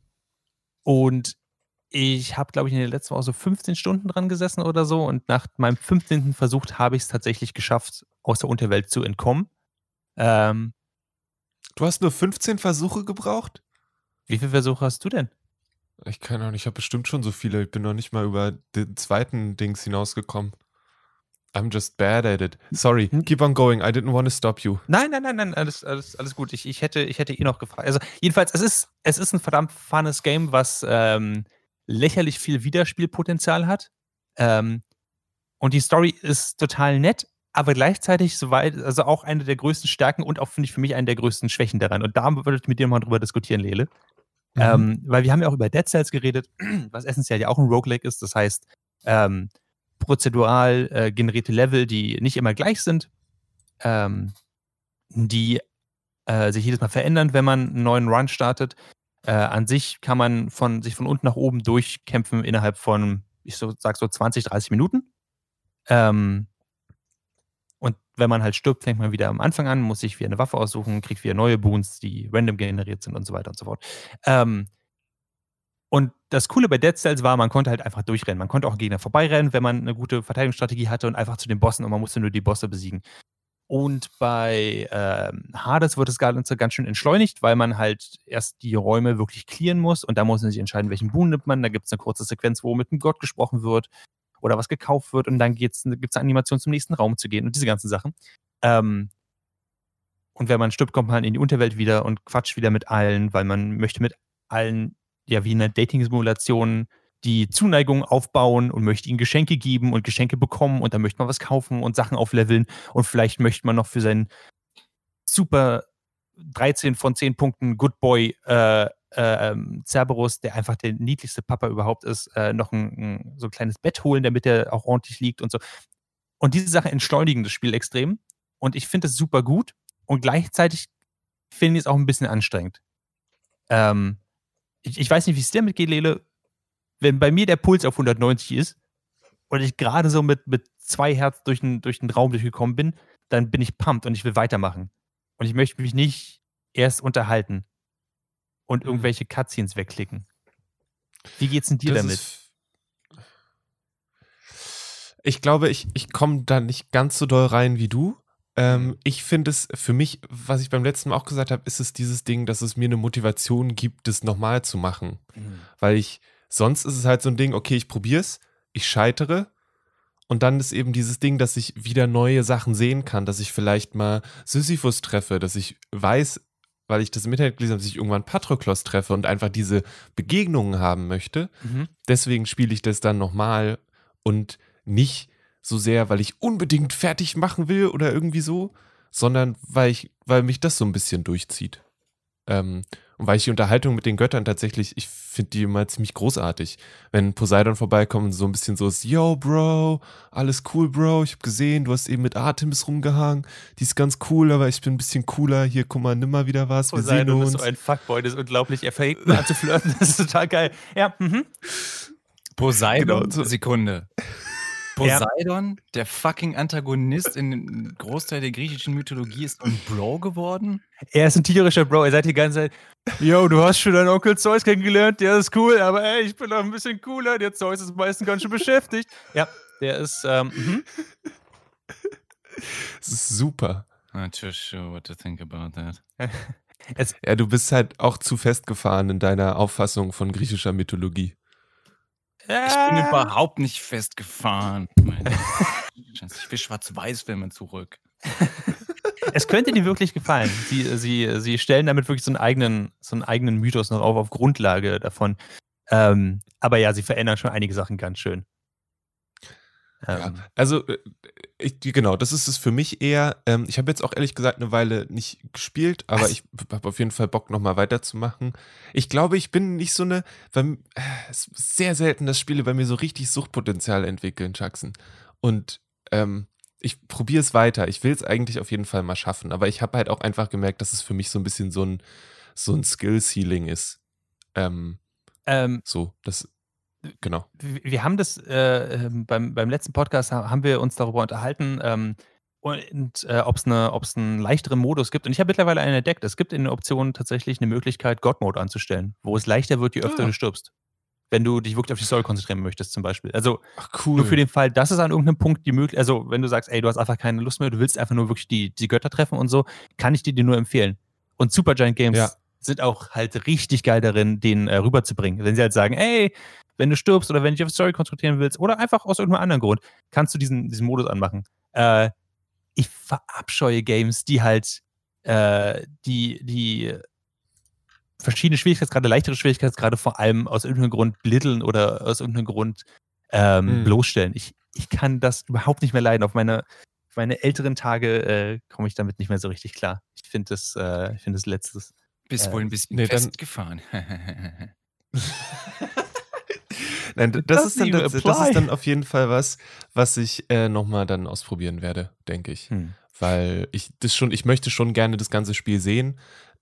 und ich habe, glaube ich, in der letzten Woche so 15 Stunden dran gesessen oder so und nach meinem 15. Versuch habe ich es tatsächlich geschafft, aus der Unterwelt zu entkommen. Ähm, Du hast nur 15 Versuche gebraucht? wie viele Versuche hast du denn? Ich kann auch nicht, ich habe bestimmt schon so viele. Ich bin noch nicht mal über den zweiten Dings hinausgekommen. I'm just bad at it. Sorry, Hm? keep on going. I didn't want to stop you. Nein, nein, nein, nein, alles, alles, alles gut. Ich, ich, hätte, ich hätte eh noch gefragt. Also, jedenfalls, es ist, es ist ein verdammt funnes Game, was ähm, lächerlich viel Wiederspielpotenzial hat. Ähm, und die Story ist total nett, aber gleichzeitig soweit, also auch eine der größten Stärken und auch, finde ich, für mich eine der größten Schwächen daran. Und da würde ich mit dir mal drüber diskutieren, Lele. Mhm. Ähm, weil wir haben ja auch über Dead Cells geredet, was essentiell ja auch ein Roguelike ist. Das heißt, ähm, prozedural äh, generierte Level, die nicht immer gleich sind, ähm, die äh, sich jedes Mal verändern, wenn man einen neuen Run startet. Äh, an sich kann man von, sich von unten nach oben durchkämpfen innerhalb von, ich so, sag so 20, 30 Minuten. Ähm, wenn man halt stirbt, fängt man wieder am Anfang an, muss sich wieder eine Waffe aussuchen, kriegt wieder neue Boons, die random generiert sind und so weiter und so fort. Ähm, und das Coole bei Dead Cells war, man konnte halt einfach durchrennen. Man konnte auch Gegner vorbeirennen, wenn man eine gute Verteidigungsstrategie hatte und einfach zu den Bossen und man musste nur die Bosse besiegen. Und bei ähm, Hades wird das Ganze ganz schön entschleunigt, weil man halt erst die Räume wirklich clearen muss und da muss man sich entscheiden, welchen Boon nimmt man. Da gibt es eine kurze Sequenz, wo mit einem Gott gesprochen wird oder was gekauft wird und dann gibt es eine Animation zum nächsten Raum zu gehen und diese ganzen Sachen. Ähm, und wenn man stirbt, kommt man in die Unterwelt wieder und quatscht wieder mit allen, weil man möchte mit allen, ja, wie in einer Dating-Simulation, die Zuneigung aufbauen und möchte ihnen Geschenke geben und Geschenke bekommen und dann möchte man was kaufen und Sachen aufleveln und vielleicht möchte man noch für seinen super 13 von 10 Punkten Good Boy äh, äh, ähm, Cerberus, der einfach der niedlichste Papa überhaupt ist, äh, noch ein, ein, so ein kleines Bett holen, damit er auch ordentlich liegt und so. Und diese Sachen entschleunigen das Spiel extrem. Und ich finde es super gut. Und gleichzeitig finde ich es auch ein bisschen anstrengend. Ähm, ich, ich weiß nicht, wie es dir mitgeht, Lele. Wenn bei mir der Puls auf 190 ist und ich gerade so mit, mit zwei Hertz durch den, durch den Raum durchgekommen bin, dann bin ich pumped und ich will weitermachen. Und ich möchte mich nicht erst unterhalten und Mhm. irgendwelche Cutscenes wegklicken. Wie geht's denn dir Das damit? ist- Ich glaube, ich, ich komme da nicht ganz so doll rein wie du. Ähm, ich finde es für mich, was ich beim letzten Mal auch gesagt habe, ist es dieses Ding, dass es mir eine Motivation gibt, das nochmal zu machen. Weil ich, sonst ist es halt so ein Ding, okay, ich probiere es, ich scheitere. Und dann ist eben dieses Ding, dass ich wieder neue Sachen sehen kann, dass ich vielleicht mal Sisyphus treffe, dass ich weiß, weil ich das im Internet gelesen habe, dass ich irgendwann Patroklos treffe und einfach diese Begegnungen haben möchte. Mhm. Deswegen spiele ich das dann nochmal und nicht so sehr, weil ich unbedingt fertig machen will oder irgendwie so, sondern weil ich, weil mich das so ein bisschen durchzieht. Ähm, und weil ich die Unterhaltung mit den Göttern tatsächlich, ich finde die immer ziemlich großartig. Wenn Poseidon vorbeikommt und so ein bisschen so ist, yo, Bro, alles cool, Bro, ich habe gesehen, du hast eben mit Artemis rumgehangen, die ist ganz cool, aber ich bin ein bisschen cooler, hier, guck mal, nimm mal wieder was, wir sehen Poseidon ist uns. so ein Fuckboy, das ist unglaublich. Er fängt mal an zu flirten, das ist total geil. Ja, mhm. Poseidon, Genau, so- Sekunde. Poseidon, der fucking Antagonist in Großteil der griechischen Mythologie, ist ein Bro geworden? Er ist ein tierischer Bro. Er sagt die ganze Zeit, yo, du hast schon deinen Onkel Zeus kennengelernt, der ist cool, aber ey, ich bin noch ein bisschen cooler. Der Zeus ist meistens ganz schön beschäftigt. Ja, der ist, ähm, mhm. Das ist super. Not too sure what to think about that. es, Ja, du bist halt auch zu festgefahren in deiner Auffassung von griechischer Mythologie. Ich bin überhaupt nicht festgefahren. Ich will Schwarz-Weiß-Filme zurück. es könnte dir wirklich gefallen. Sie, sie, sie stellen damit wirklich so einen eigenen, so einen eigenen Mythos noch auf, auf Grundlage davon. Ähm, aber ja, sie verändern schon einige Sachen ganz schön. Ja, Ähm, also äh, ich, genau, das ist es für mich eher. Ähm, ich habe jetzt auch ehrlich gesagt eine Weile nicht gespielt, aber Was? ich habe auf jeden Fall Bock, nochmal weiterzumachen. Ich glaube, ich bin nicht so eine. Weil, äh, es ist sehr selten, dass Spiele bei mir so richtig Suchtpotenzial entwickeln, Jackson. Und ähm, ich probiere es weiter. Ich will es eigentlich auf jeden Fall mal schaffen, aber ich habe halt auch einfach gemerkt, dass es für mich so ein bisschen so ein, so ein Skill-Ceiling ist. Ähm, ähm, so, das. Genau. wir haben das äh, ähm, beim, beim letzten Podcast ha- haben wir uns darüber unterhalten, ähm, und äh, ob es eine, ob's einen leichteren Modus gibt. Und ich habe mittlerweile einen entdeckt. Es gibt in den Optionen tatsächlich eine Möglichkeit, God-Mode anzustellen, wo es leichter wird, je öfter Ah. du stirbst. Wenn du dich wirklich auf die Story konzentrieren möchtest, zum Beispiel. Also Ach, cool. nur für den Fall, dass es an irgendeinem Punkt die Möglichkeit, also wenn du sagst, ey, du hast einfach keine Lust mehr, du willst einfach nur wirklich die, die Götter treffen und so, kann ich dir die nur empfehlen. Und Supergiant Games Ja. sind auch halt richtig geil darin, den äh, rüberzubringen. Wenn sie halt sagen, ey, wenn du stirbst oder wenn du dich auf Story konzentrieren willst oder einfach aus irgendeinem anderen Grund, kannst du diesen, diesen Modus anmachen. Äh, ich verabscheue Games, die halt äh, die, die verschiedene Schwierigkeitsgrade, leichtere Schwierigkeitsgrade vor allem aus irgendeinem Grund blitteln oder aus irgendeinem Grund ähm, Mhm. bloßstellen. Ich, ich kann das überhaupt nicht mehr leiden. Auf meine, auf meine älteren Tage äh, komme ich damit nicht mehr so richtig klar. Ich finde das, äh, ich finde das letztes. Bist Äh, wohl ein bisschen nee, festgefahren. Nein, das ist, dann, das, ist dann auf jeden Fall was, was ich äh, nochmal dann ausprobieren werde, denke ich. Hm. Weil ich das schon, ich möchte schon gerne das ganze Spiel sehen.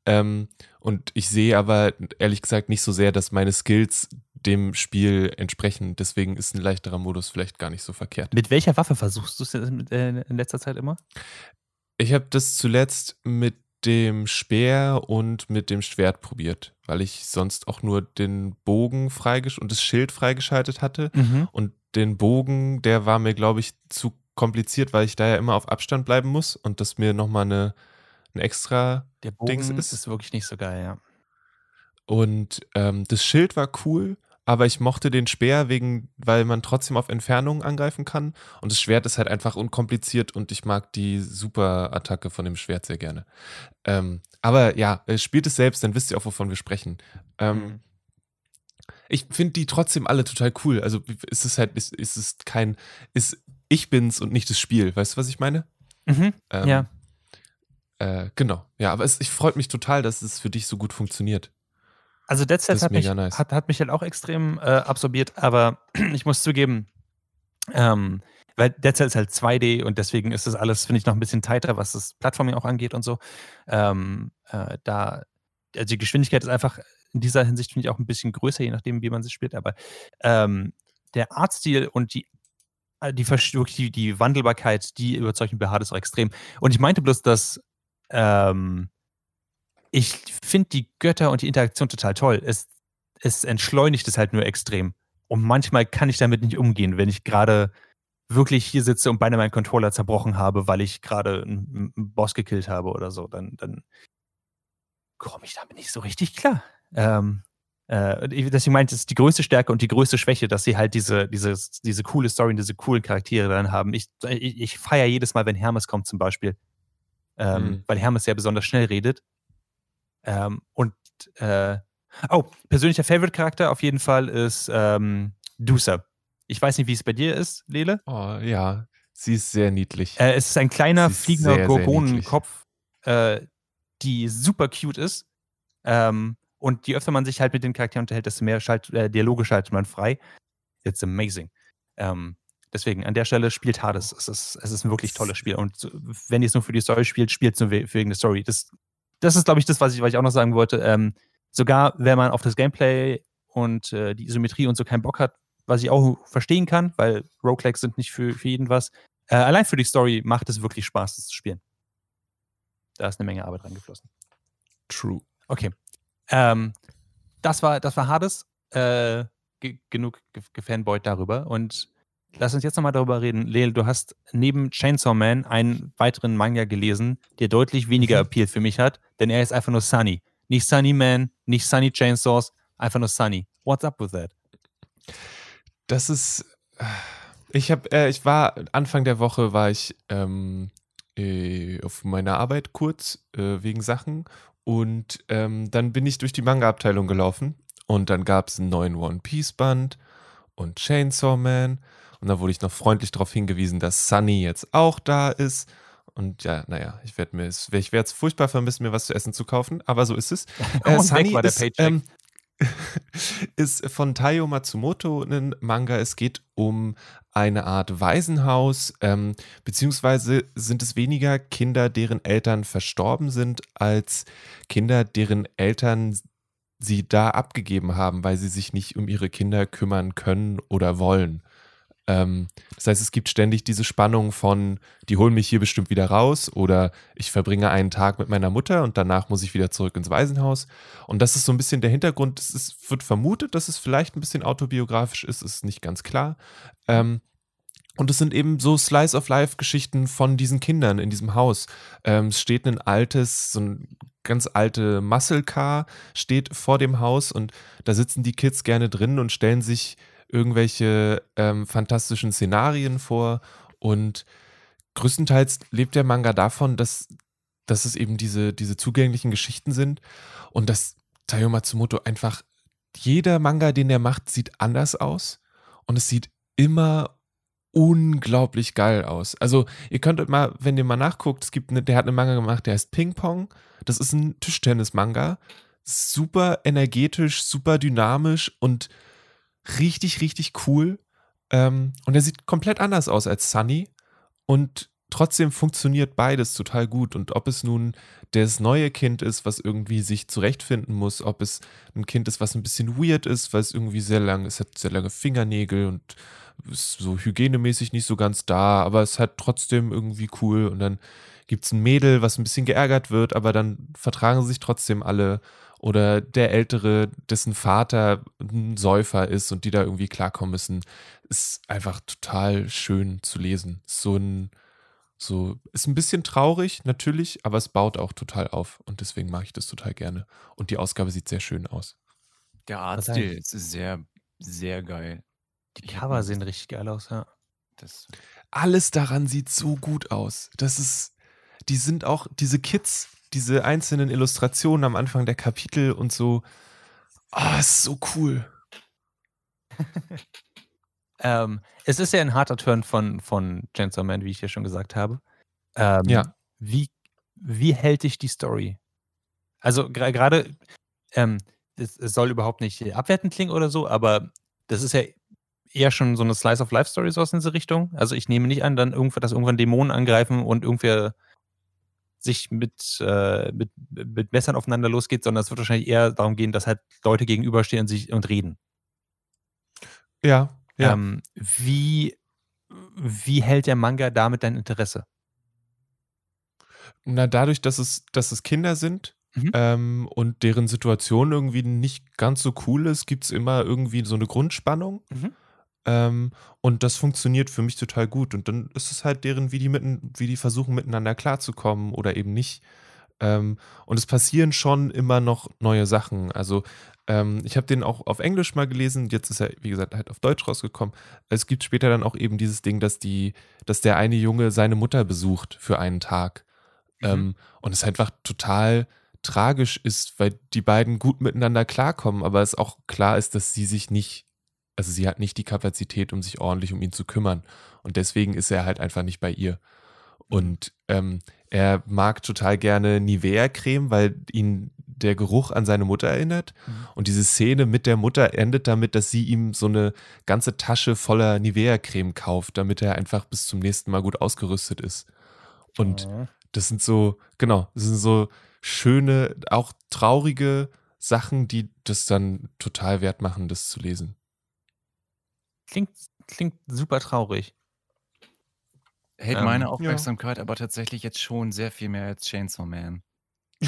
Ähm, und ich sehe aber ehrlich gesagt nicht so sehr, dass meine Skills dem Spiel entsprechen. Deswegen ist ein leichterer Modus vielleicht gar nicht so verkehrt. Mit welcher Waffe versuchst du es äh, in letzter Zeit immer? Ich habe das zuletzt mit dem Speer und mit dem Schwert probiert, weil ich sonst auch nur den Bogen freigesch und das Schild freigeschaltet hatte. Und den Bogen, der war mir, glaube ich, zu kompliziert, weil ich da ja immer auf Abstand bleiben muss und das mir nochmal eine, eine extra. Der Bogen Dings ist, ist- wirklich nicht so geil, ja. Und ähm, das Schild war cool, aber ich mochte den Speer wegen, weil man trotzdem auf Entfernung angreifen kann. Und das Schwert ist halt einfach unkompliziert und ich mag die Super-Attacke von dem Schwert sehr gerne. Ähm, aber ja, äh, spielt es selbst, dann wisst ihr auch, wovon wir sprechen. Ähm, Mhm. ich finde die trotzdem alle total cool. Also ist es halt, ist, ist es kein, ist ich bin's und nicht das Spiel. Weißt du, was ich meine? Mhm. Ähm, Ja. Äh, genau. Ja, aber es, ich freut mich total, dass es für dich so gut funktioniert. Also Dead Cells hat mich, nice. hat, hat mich halt auch extrem äh, absorbiert, aber ich muss zugeben, ähm, weil Dead Cells ist halt 2D und deswegen ist das alles, finde ich, noch ein bisschen tighter, was das Plattforming auch angeht und so. Ähm, äh, da, also die Geschwindigkeit ist einfach in dieser Hinsicht, finde ich, auch ein bisschen größer, je nachdem, wie man sie spielt, aber ähm, der Artstil und die äh, die, wirklich die, die Wandelbarkeit, die überzeugt mich bei Hades auch extrem. Und ich meinte bloß, dass ähm, ich finde die Götter und die Interaktion total toll. Es, es entschleunigt es halt nur extrem. Und manchmal kann ich damit nicht umgehen, wenn ich gerade wirklich hier sitze und beinahe meinen Controller zerbrochen habe, weil ich gerade einen, einen, Boss gekillt habe oder so, dann, dann komme ich damit nicht so richtig klar. Ähm, äh, deswegen meinte es die größte Stärke und die größte Schwäche, dass sie halt diese, diese, diese coole Story und diese coolen Charaktere dann haben. Ich, ich, ich feiere jedes Mal, wenn Hermes kommt zum Beispiel, ähm, mhm. weil Hermes ja besonders schnell redet. Ähm, und äh, oh, persönlicher Favorite-Charakter auf jeden Fall ist ähm, Dusa. Ich weiß nicht, wie es bei dir ist, Lele. Oh ja, sie ist sehr niedlich. Äh, es ist ein kleiner fliegender Gorgonenkopf, äh, die super cute ist. Ähm, und je öfter man sich halt mit den Charakteren unterhält, desto mehr schalt, äh, Dialoge schaltet man frei. It's amazing. Ähm, deswegen, an der Stelle spielt Hades. Es ist, es ist ein wirklich tolles Spiel. Und wenn ihr es nur für die Story spielt, spielt es nur wegen der Story. Das, das ist, glaube ich, das, was ich, was ich auch noch sagen wollte. Ähm, sogar wenn man auf das Gameplay und äh, die Isometrie und so keinen Bock hat, was ich auch verstehen kann, weil Roguelikes sind nicht für, für jeden was. Äh, allein für die Story macht es wirklich Spaß, das zu spielen. Da ist eine Menge Arbeit reingeflossen. True. Okay. Ähm, das war, das war Hades. Äh, genug gefanboyt darüber. Und lass uns jetzt nochmal darüber reden. Leel, du hast neben Chainsaw Man einen weiteren Manga gelesen, der deutlich weniger mhm. Appeal für mich hat, denn er ist einfach nur Sunny. Nicht Sunny Man, nicht Sunny Chainsaws, einfach nur Sunny. What's up with that? Das ist. Ich habe, äh, ich war Anfang der Woche war ich ähm, äh, auf meiner Arbeit kurz äh, wegen Sachen und ähm, dann bin ich durch die Manga-Abteilung gelaufen und dann gab es einen neuen One Piece Band und Chainsaw Man und da wurde ich noch freundlich darauf hingewiesen, dass Sunny jetzt auch da ist. Und ja, naja, ich werde mir, ich werde es furchtbar vermissen, mir was zu essen zu kaufen, aber so ist es. Äh, Sunny ist, ähm, ist von Taiyo Matsumoto ein Manga. Es geht um eine Art Waisenhaus, ähm, beziehungsweise sind es weniger Kinder, deren Eltern verstorben sind, als Kinder, deren Eltern sie da abgegeben haben, weil sie sich nicht um ihre Kinder kümmern können oder wollen. Ähm, das heißt, es gibt ständig diese Spannung von, die holen mich hier bestimmt wieder raus oder ich verbringe einen Tag mit meiner Mutter und danach muss ich wieder zurück ins Waisenhaus. Und das ist so ein bisschen der Hintergrund. Es ist, wird vermutet, dass es vielleicht ein bisschen autobiografisch ist, ist nicht ganz klar. Ähm, und es sind eben so Slice-of-Life-Geschichten von diesen Kindern in diesem Haus. Ähm, es steht ein altes, so ein ganz alte Muscle Car steht vor dem Haus und da sitzen die Kids gerne drin und stellen sich irgendwelche ähm, fantastischen Szenarien vor und größtenteils lebt der Manga davon, dass, dass es eben diese, diese zugänglichen Geschichten sind und dass Tayo Matsumoto einfach jeder Manga, den er macht, sieht anders aus und es sieht immer unglaublich geil aus. Also ihr könnt mal, wenn ihr mal nachguckt, es gibt eine, der hat einen Manga gemacht, der heißt Ping Pong. Das ist ein Tischtennis-Manga. Super energetisch, super dynamisch und richtig, richtig cool. Ähm, und er sieht komplett anders aus als Sunny. Und trotzdem funktioniert beides total gut. Und ob es nun das neue Kind ist, was irgendwie sich zurechtfinden muss, ob es ein Kind ist, was ein bisschen weird ist, weil es irgendwie sehr lange, es hat sehr lange Fingernägel und ist so hygienemäßig nicht so ganz da, aber es hat trotzdem irgendwie cool. Und dann gibt es ein Mädel, was ein bisschen geärgert wird, aber dann vertragen sich trotzdem alle oder der Ältere, dessen Vater ein Säufer ist und die da irgendwie klarkommen müssen, ist einfach total schön zu lesen. So ein, so, ist ein bisschen traurig, natürlich, aber es baut auch total auf und deswegen mache ich das total gerne. Und die Ausgabe sieht sehr schön aus. Der Artstil ist sehr, sehr geil. Die Cover sehen richtig geil aus, ja. Das Alles daran sieht so gut aus. Das ist, die sind auch, diese Kids, diese einzelnen Illustrationen am Anfang der Kapitel und so. Ah, oh, ist so cool. ähm, es ist ja ein harter Turn von, von Chainsaw Man, wie ich ja schon gesagt habe. Ähm, ja. Wie, wie hält dich die Story? Also gerade, ähm, es soll überhaupt nicht abwertend klingen oder so, aber das ist ja eher schon so eine Slice of Life Story so aus in diese Richtung. Also ich nehme nicht an, dann irgendwann, dass irgendwann Dämonen angreifen und irgendwer sich mit, äh, mit, mit Messern aufeinander losgeht, sondern es wird wahrscheinlich eher darum gehen, dass halt Leute gegenüberstehen und sich und reden. Ja, ja. Ähm, wie wie hält der Manga damit dein Interesse? Na, dadurch, dass es, dass es Kinder sind mhm. ähm, und deren Situation irgendwie nicht ganz so cool ist, gibt es immer irgendwie so eine Grundspannung. Mhm. Ähm, und das funktioniert für mich total gut. Und dann ist es halt deren, wie die, mitten, wie die versuchen, miteinander klarzukommen oder eben nicht. Ähm, und es passieren schon immer noch neue Sachen. Also ähm, ich habe den auch auf Englisch mal gelesen, jetzt ist er, wie gesagt, halt auf Deutsch rausgekommen. Es gibt später dann auch eben dieses Ding, dass die, dass der eine Junge seine Mutter besucht für einen Tag. Mhm. Ähm, und es einfach total tragisch ist, weil die beiden gut miteinander klarkommen, aber es auch klar ist, dass sie sich nicht, also sie hat nicht die Kapazität, um sich ordentlich um ihn zu kümmern. Und deswegen ist er halt einfach nicht bei ihr. Und ähm, er mag total gerne Nivea-Creme, weil ihn der Geruch an seine Mutter erinnert. Mhm. Und diese Szene mit der Mutter endet damit, dass sie ihm so eine ganze Tasche voller Nivea-Creme kauft, damit er einfach bis zum nächsten Mal gut ausgerüstet ist. Und oh. das sind so, genau, das sind so schöne, auch traurige Sachen, die das dann total wert machen, das zu lesen. Klingt, klingt super traurig. Hält ähm, meine Aufmerksamkeit ja. aber tatsächlich jetzt schon sehr viel mehr als Chainsaw Man.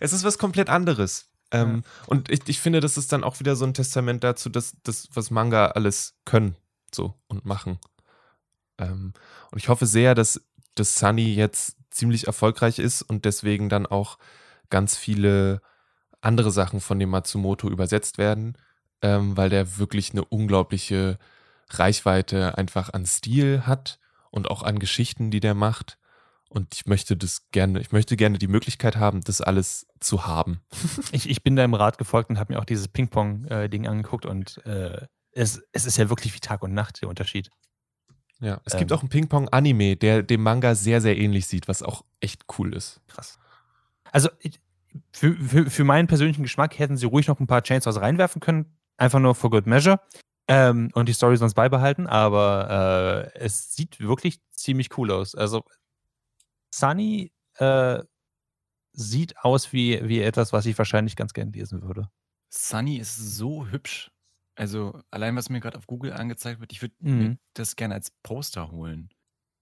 es ist was komplett anderes. Ähm, ja. Und ich, ich finde, das ist dann auch wieder so ein Testament dazu, dass das, was Manga alles können, so und machen. Ähm, und ich hoffe sehr, dass, dass Sunny jetzt ziemlich erfolgreich ist und deswegen dann auch ganz viele andere Sachen von dem Matsumoto übersetzt werden, ähm, weil der wirklich eine unglaubliche Reichweite einfach an Stil hat und auch an Geschichten, die der macht. Und ich möchte das gerne, ich möchte gerne die Möglichkeit haben, das alles zu haben. ich, ich bin da im Rat gefolgt und habe mir auch dieses Ping-Pong-Ding angeguckt und äh, es, es ist ja wirklich wie Tag und Nacht der Unterschied. Ja, es ähm, gibt auch einen Ping-Pong-Anime, der dem Manga sehr, sehr ähnlich sieht, was auch echt cool ist. Krass. Also für, für, für meinen persönlichen Geschmack hätten sie ruhig noch ein paar Chainsaws reinwerfen können, einfach nur for good measure. Ähm, und die Story sonst beibehalten, aber äh, es sieht wirklich ziemlich cool aus. Also Sunny äh, sieht aus wie, wie etwas, was ich wahrscheinlich ganz gern lesen würde. Sunny ist so hübsch. Also allein, was mir gerade auf Google angezeigt wird, ich würde mhm. mir das gerne als Poster holen.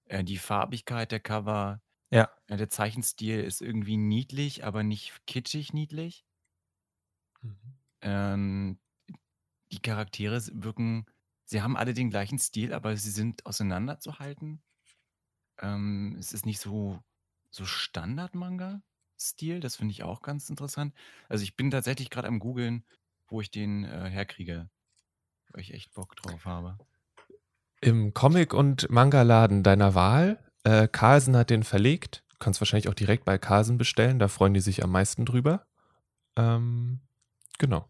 Äh, die Farbigkeit der Cover, ja. ja. der Zeichenstil ist irgendwie niedlich, aber nicht kitschig niedlich. Mhm. Ähm, die Charaktere wirken, sie haben alle den gleichen Stil, aber sie sind auseinanderzuhalten. Ähm, es ist nicht so, so Standard-Manga-Stil, das finde ich auch ganz interessant. Also ich bin tatsächlich gerade am googeln, wo ich den äh, herkriege, weil ich echt Bock drauf habe. Im Comic- und Manga-Laden deiner Wahl, äh, Carlsen hat den verlegt. Du kannst wahrscheinlich auch direkt bei Carlsen bestellen, da freuen die sich am meisten drüber. Ähm, genau.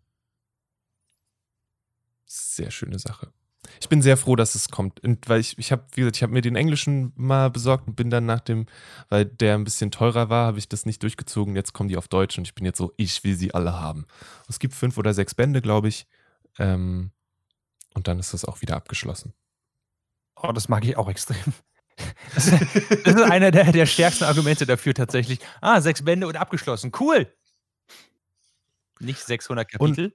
Sehr schöne Sache. Ich bin sehr froh, dass es kommt, und weil ich, ich habe, wie gesagt, ich habe mir den englischen mal besorgt und bin dann nach dem, weil der ein bisschen teurer war, habe ich das nicht durchgezogen. Jetzt kommen die auf Deutsch und ich bin jetzt so, ich will sie alle haben. Es gibt fünf oder sechs Bände, glaube ich. Ähm, und dann ist das auch wieder abgeschlossen. Oh, das mag ich auch extrem. Das ist, das ist einer der, der stärksten Argumente dafür tatsächlich. Ah, sechs Bände und abgeschlossen. Cool. Nicht 600 Kapitel. Und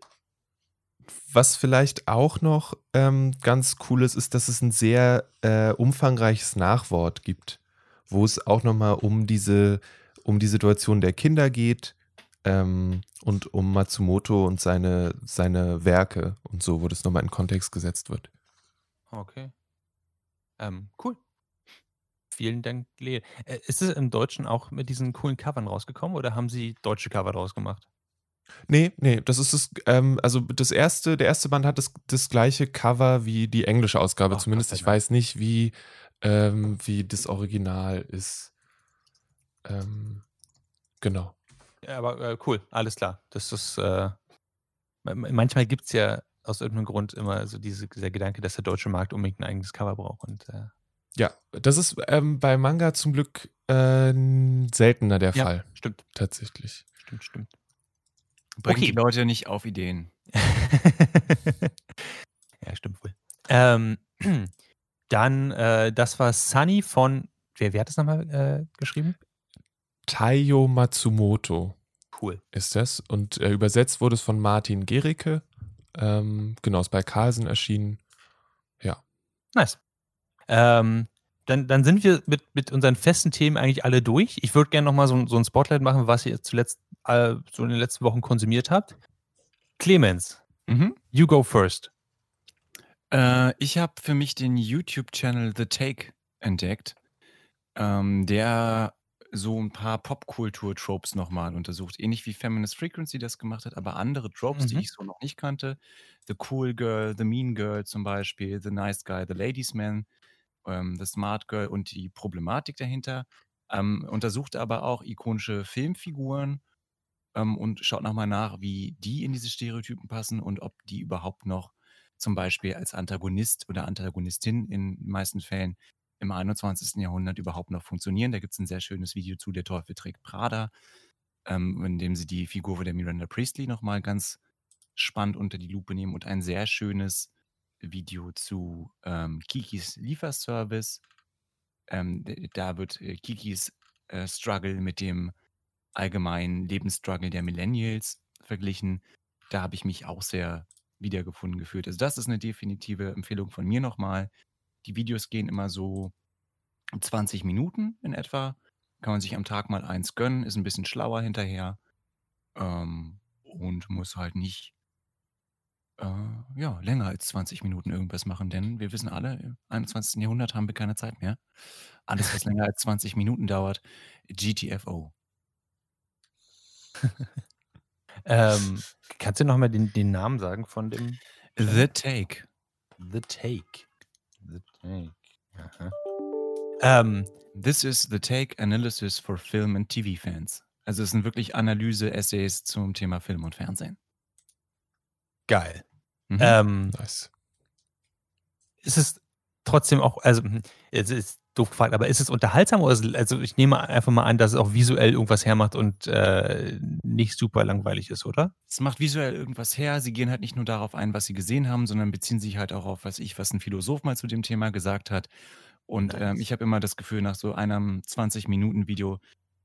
was vielleicht auch noch ähm, ganz cool ist, ist, dass es ein sehr äh, umfangreiches Nachwort gibt, wo es auch nochmal um diese, um die Situation der Kinder geht ähm, und um Matsumoto und seine, seine Werke und so, wo das nochmal in Kontext gesetzt wird. Okay. Ähm, cool. Vielen Dank, Lea. Äh, ist es im Deutschen auch mit diesen coolen Covern rausgekommen oder haben Sie deutsche Cover draus gemacht? Nee, nee, das ist das, ähm, also das erste, der erste Band hat das, das gleiche Cover wie die englische Ausgabe, Ach, zumindest. Ich weiß nicht, wie, ähm, wie das Original ist. Ähm, genau. Ja, aber äh, cool, alles klar. Das ist, äh, manchmal gibt es ja aus irgendeinem Grund immer so diese, dieser Gedanke, dass der deutsche Markt unbedingt ein eigenes Cover braucht. Und, äh, ja, das ist ähm, bei Manga zum Glück äh, seltener der ja, Fall. Stimmt. Tatsächlich. Stimmt, stimmt. Bringt okay. die Leute nicht auf Ideen. ja, stimmt wohl. Ähm, dann, äh, das war Sunny von, wer, wer hat das nochmal äh, geschrieben? Taiyo Matsumoto. Cool. Ist das. Und äh, übersetzt wurde es von Martin Gericke. Ähm, genau, ist bei Carlsen erschienen. Nice. Ähm, dann, dann sind wir mit, mit unseren festen Themen eigentlich alle durch. Ich würde gerne nochmal so, so ein Spotlight machen, was ihr zuletzt äh, so in den letzten Wochen konsumiert habt. Clemens, Mhm. you go first. Äh, ich habe für mich den YouTube-Channel The Take entdeckt, ähm, der so ein paar Popkultur-Tropes nochmal untersucht. Ähnlich wie Feminist Frequency das gemacht hat, aber andere Tropes, die Mhm. ich so noch nicht kannte. The Cool Girl, The Mean Girl zum Beispiel, The Nice Guy, The Ladies Man, ähm, The Smart Girl und die Problematik dahinter. Ähm, untersucht aber auch ikonische Filmfiguren ähm, und schaut nochmal nach, wie die in diese Stereotypen passen und ob die überhaupt noch zum Beispiel als Antagonist oder Antagonistin in den meisten Fällen im 21. Jahrhundert überhaupt noch funktionieren. Da gibt es ein sehr schönes Video zu Der Teufel trägt Prada, ähm, in dem sie die Figur der Miranda Priestley nochmal ganz spannend unter die Lupe nehmen und ein sehr schönes Video zu ähm, Kikis Lieferservice. Ähm, da wird äh, Kikis äh, Struggle mit dem allgemeinen Lebensstruggle der Millennials verglichen. Da habe ich mich auch sehr wiedergefunden gefühlt. Also das ist eine definitive Empfehlung von mir nochmal. Die Videos gehen immer so 20 Minuten in etwa. Kann man sich am Tag mal eins gönnen, ist ein bisschen schlauer hinterher ähm, und muss halt nicht äh, ja, länger als 20 Minuten irgendwas machen, denn wir wissen alle, im 21. Jahrhundert haben wir keine Zeit mehr. Alles, was länger als 20 Minuten dauert, GTFO. Ähm, kannst du nochmal den, den Namen sagen von dem The Take. The Take? The Take. Aha. Ähm, This is The Take Analysis for Film and TV Fans. Also es sind wirklich Analyse-Essays zum Thema Film und Fernsehen. geil. Mhm. Ähm, Nice. ist es trotzdem auch, also hm, es ist doof gefragt, aber ist es unterhaltsam oder ist es, also ich nehme einfach mal an, dass es auch visuell irgendwas hermacht und äh, nicht super langweilig ist, oder? Es macht visuell irgendwas her. Sie gehen halt nicht nur darauf ein, was sie gesehen haben, sondern beziehen sich halt auch auf, was ich, was ein Philosoph mal zu dem Thema gesagt hat. Und ähm, Nice. ich habe immer das Gefühl, nach so einem 20-Minuten-Video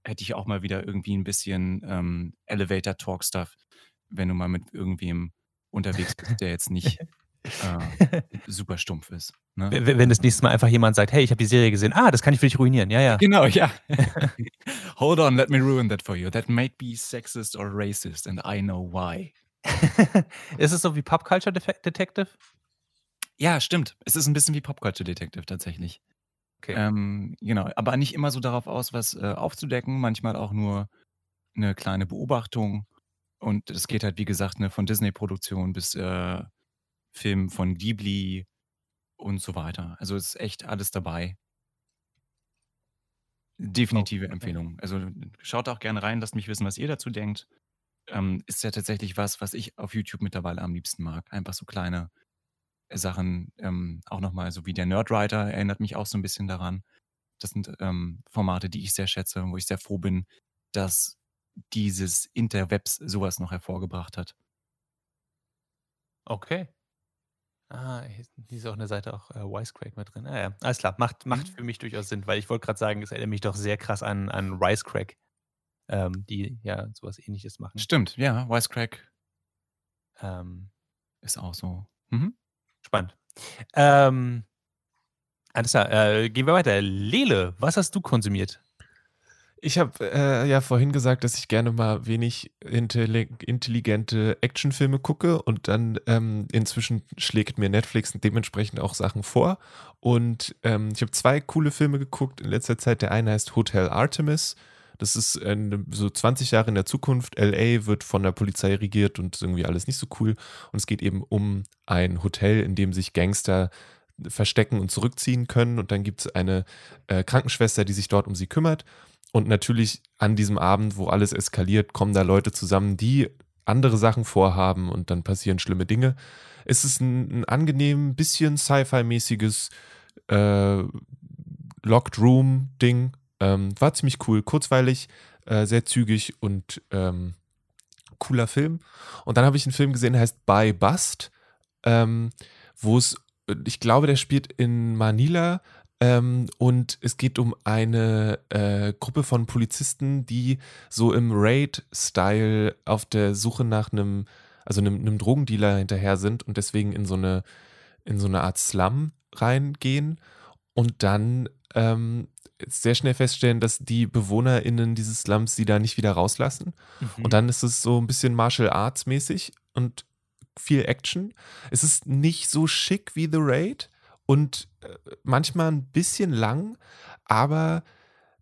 hätte ich auch mal wieder irgendwie ein bisschen ähm, Elevator-Talk-Stuff, wenn du mal mit irgendwem unterwegs bist, der jetzt nicht äh, super stumpf ist. Ne? Wenn wenn das nächste Mal einfach jemand sagt, hey, ich habe die Serie gesehen, ah, das kann ich für dich ruinieren, ja, ja. Genau, ja. Hold on, let me ruin that for you. That might be sexist or racist, and I know why. ist es so wie Pop Culture Detective? Ja, stimmt. Es ist ein bisschen wie Popculture Detective tatsächlich. Okay. Ähm, genau, aber nicht immer so darauf aus, was äh, aufzudecken, manchmal auch nur eine kleine Beobachtung. Und es geht halt, wie gesagt, ne, von Disney-Produktion bis äh, Film von Ghibli und so weiter. Also es ist echt alles dabei. Definitive okay. Empfehlung. Also schaut auch gerne rein, lasst mich wissen, was ihr dazu denkt. Ähm, ist ja tatsächlich was, was ich auf YouTube mittlerweile am liebsten mag. Einfach so kleine Sachen, ähm, auch nochmal, so wie der Nerdwriter erinnert mich auch so ein bisschen daran. Das sind ähm, Formate, die ich sehr schätze, wo ich sehr froh bin, dass dieses Interwebs sowas noch hervorgebracht hat. Okay. Ah, hier ist- auch eine Seite auch äh, Wisecrack mit drin. Ah, ja. Alles klar, macht, macht Mhm. für mich durchaus Sinn, weil ich wollte gerade sagen, es erinnert mich doch sehr krass an, an Wisecrack, ähm, die ja sowas ähnliches machen. Stimmt, ja, Wisecrack Ähm, ist auch so. Mhm. spannend. Ähm, alles klar, äh, gehen wir weiter. Lele, was hast du konsumiert? Ich habe äh, ja vorhin gesagt, dass ich gerne mal wenig intelli intelligente Actionfilme gucke und dann ähm, inzwischen schlägt mir Netflix dementsprechend auch Sachen vor. Und ähm, ich habe zwei coole Filme geguckt in letzter Zeit. Der eine heißt Hotel Artemis. Das ist äh, so 20 Jahre in der Zukunft. LA wird von der Polizei regiert und irgendwie alles nicht so cool. Und es geht eben um ein Hotel, in dem sich Gangster verstecken und zurückziehen können. Und dann gibt es eine äh, Krankenschwester, die sich dort um sie kümmert. Und natürlich an diesem Abend, wo alles eskaliert, kommen da Leute zusammen, die andere Sachen vorhaben und dann passieren schlimme Dinge. Es ist ein, ein angenehm, bisschen Sci-Fi-mäßiges äh, Locked Room-Ding. Ähm, war ziemlich cool, kurzweilig, äh, sehr zügig und ähm, cooler Film. Und dann habe ich einen Film gesehen, der heißt By Bust, ähm, wo es, ich glaube, der spielt in Manila ähm, und es geht um eine äh, Gruppe von Polizisten, die so im Raid-Style auf der Suche nach einem, also einem, einem Drogendealer hinterher sind und deswegen in so eine, in so eine Art Slum reingehen und dann ähm, sehr schnell feststellen, dass die BewohnerInnen dieses Slums sie da nicht wieder rauslassen. Mhm. Und dann ist es so ein bisschen Martial Arts mäßig und viel Action. Es ist nicht so schick wie The Raid und äh, manchmal ein bisschen lang, aber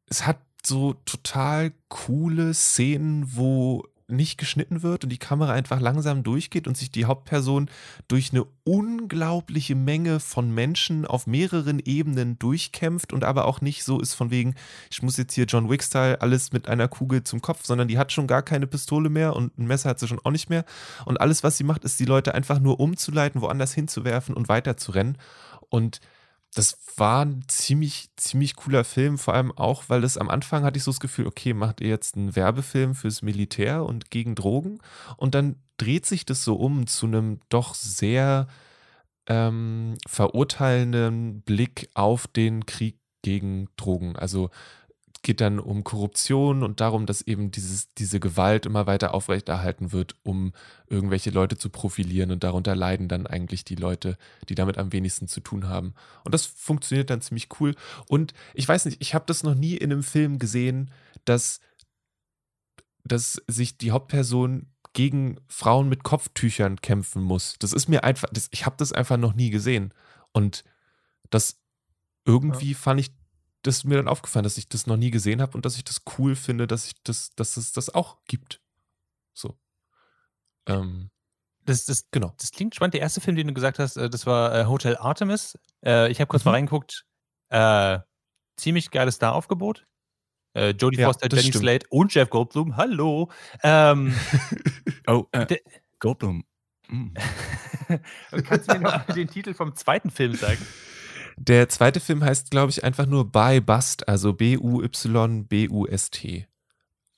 es hat so total coole Szenen, wo nicht geschnitten wird und die Kamera einfach langsam durchgeht und sich die Hauptperson durch eine unglaubliche Menge von Menschen auf mehreren Ebenen durchkämpft und aber auch nicht so ist von wegen, ich muss jetzt hier John Wick-Style alles mit einer Kugel zum Kopf, sondern die hat schon gar keine Pistole mehr und ein Messer hat sie schon auch nicht mehr. Und alles, was sie macht, ist die Leute einfach nur umzuleiten, woanders hinzuwerfen und weiterzurennen. Und das war ein ziemlich, ziemlich cooler Film, vor allem auch, weil es am Anfang hatte ich so das Gefühl, okay, macht ihr jetzt einen Werbefilm fürs Militär und gegen Drogen? Und dann dreht sich das so um zu einem doch sehr ähm, verurteilenden Blick auf den Krieg gegen Drogen. Also geht dann um Korruption und darum, dass eben dieses, diese Gewalt immer weiter aufrechterhalten wird, um irgendwelche Leute zu profilieren und darunter leiden dann eigentlich die Leute, die damit am wenigsten zu tun haben. Und das funktioniert dann ziemlich cool. Und ich weiß nicht, ich habe das noch nie in einem Film gesehen, dass, dass sich die Hauptperson gegen Frauen mit Kopftüchern kämpfen muss. Das ist mir einfach, das, ich habe das einfach noch nie gesehen. Und das irgendwie ja. fand ich das ist mir dann aufgefallen, dass ich das noch nie gesehen habe und dass ich das cool finde, dass ich das, dass es das auch gibt. So. Ähm, das, das, genau. das klingt spannend. Der erste Film, den du gesagt hast, äh, das war äh, Hotel Artemis. Äh, ich habe kurz mhm. mal reingeguckt. Äh, ziemlich geiles Star-Aufgebot. Äh, Jodie ja, Foster, Jenny stimmt. Slate und Jeff Goldblum. Hallo. Ähm, oh, äh, Goldblum. Mm. Kannst du mir noch den Titel vom zweiten Film sagen? Der zweite Film heißt, glaube ich, einfach nur By Bust, also B-U-Y-B-U-S-T.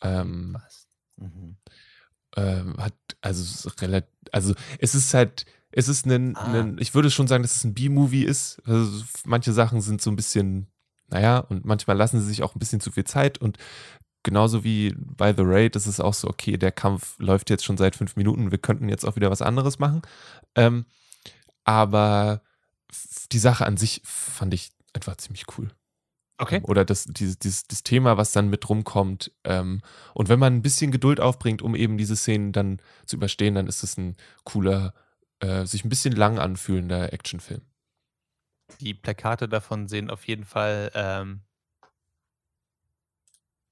Ähm, mhm. ähm, hat, also, relativ, also es ist halt, es ist ein, ah. ein, ich würde schon sagen, dass es ein B-Movie ist. Also manche Sachen sind so ein bisschen, naja, und manchmal lassen sie sich auch ein bisschen zu viel Zeit und genauso wie bei The Raid ist es auch so, okay, der Kampf läuft jetzt schon seit fünf Minuten, wir könnten jetzt auch wieder was anderes machen. Ähm, aber die Sache an sich fand ich einfach ziemlich cool. Okay. Oder das, dieses, dieses, das Thema, was dann mit rumkommt. Ähm, und wenn man ein bisschen Geduld aufbringt, um eben diese Szenen dann zu überstehen, dann ist es ein cooler, äh, sich ein bisschen lang anfühlender Actionfilm. Die Plakate davon sehen auf jeden Fall ähm,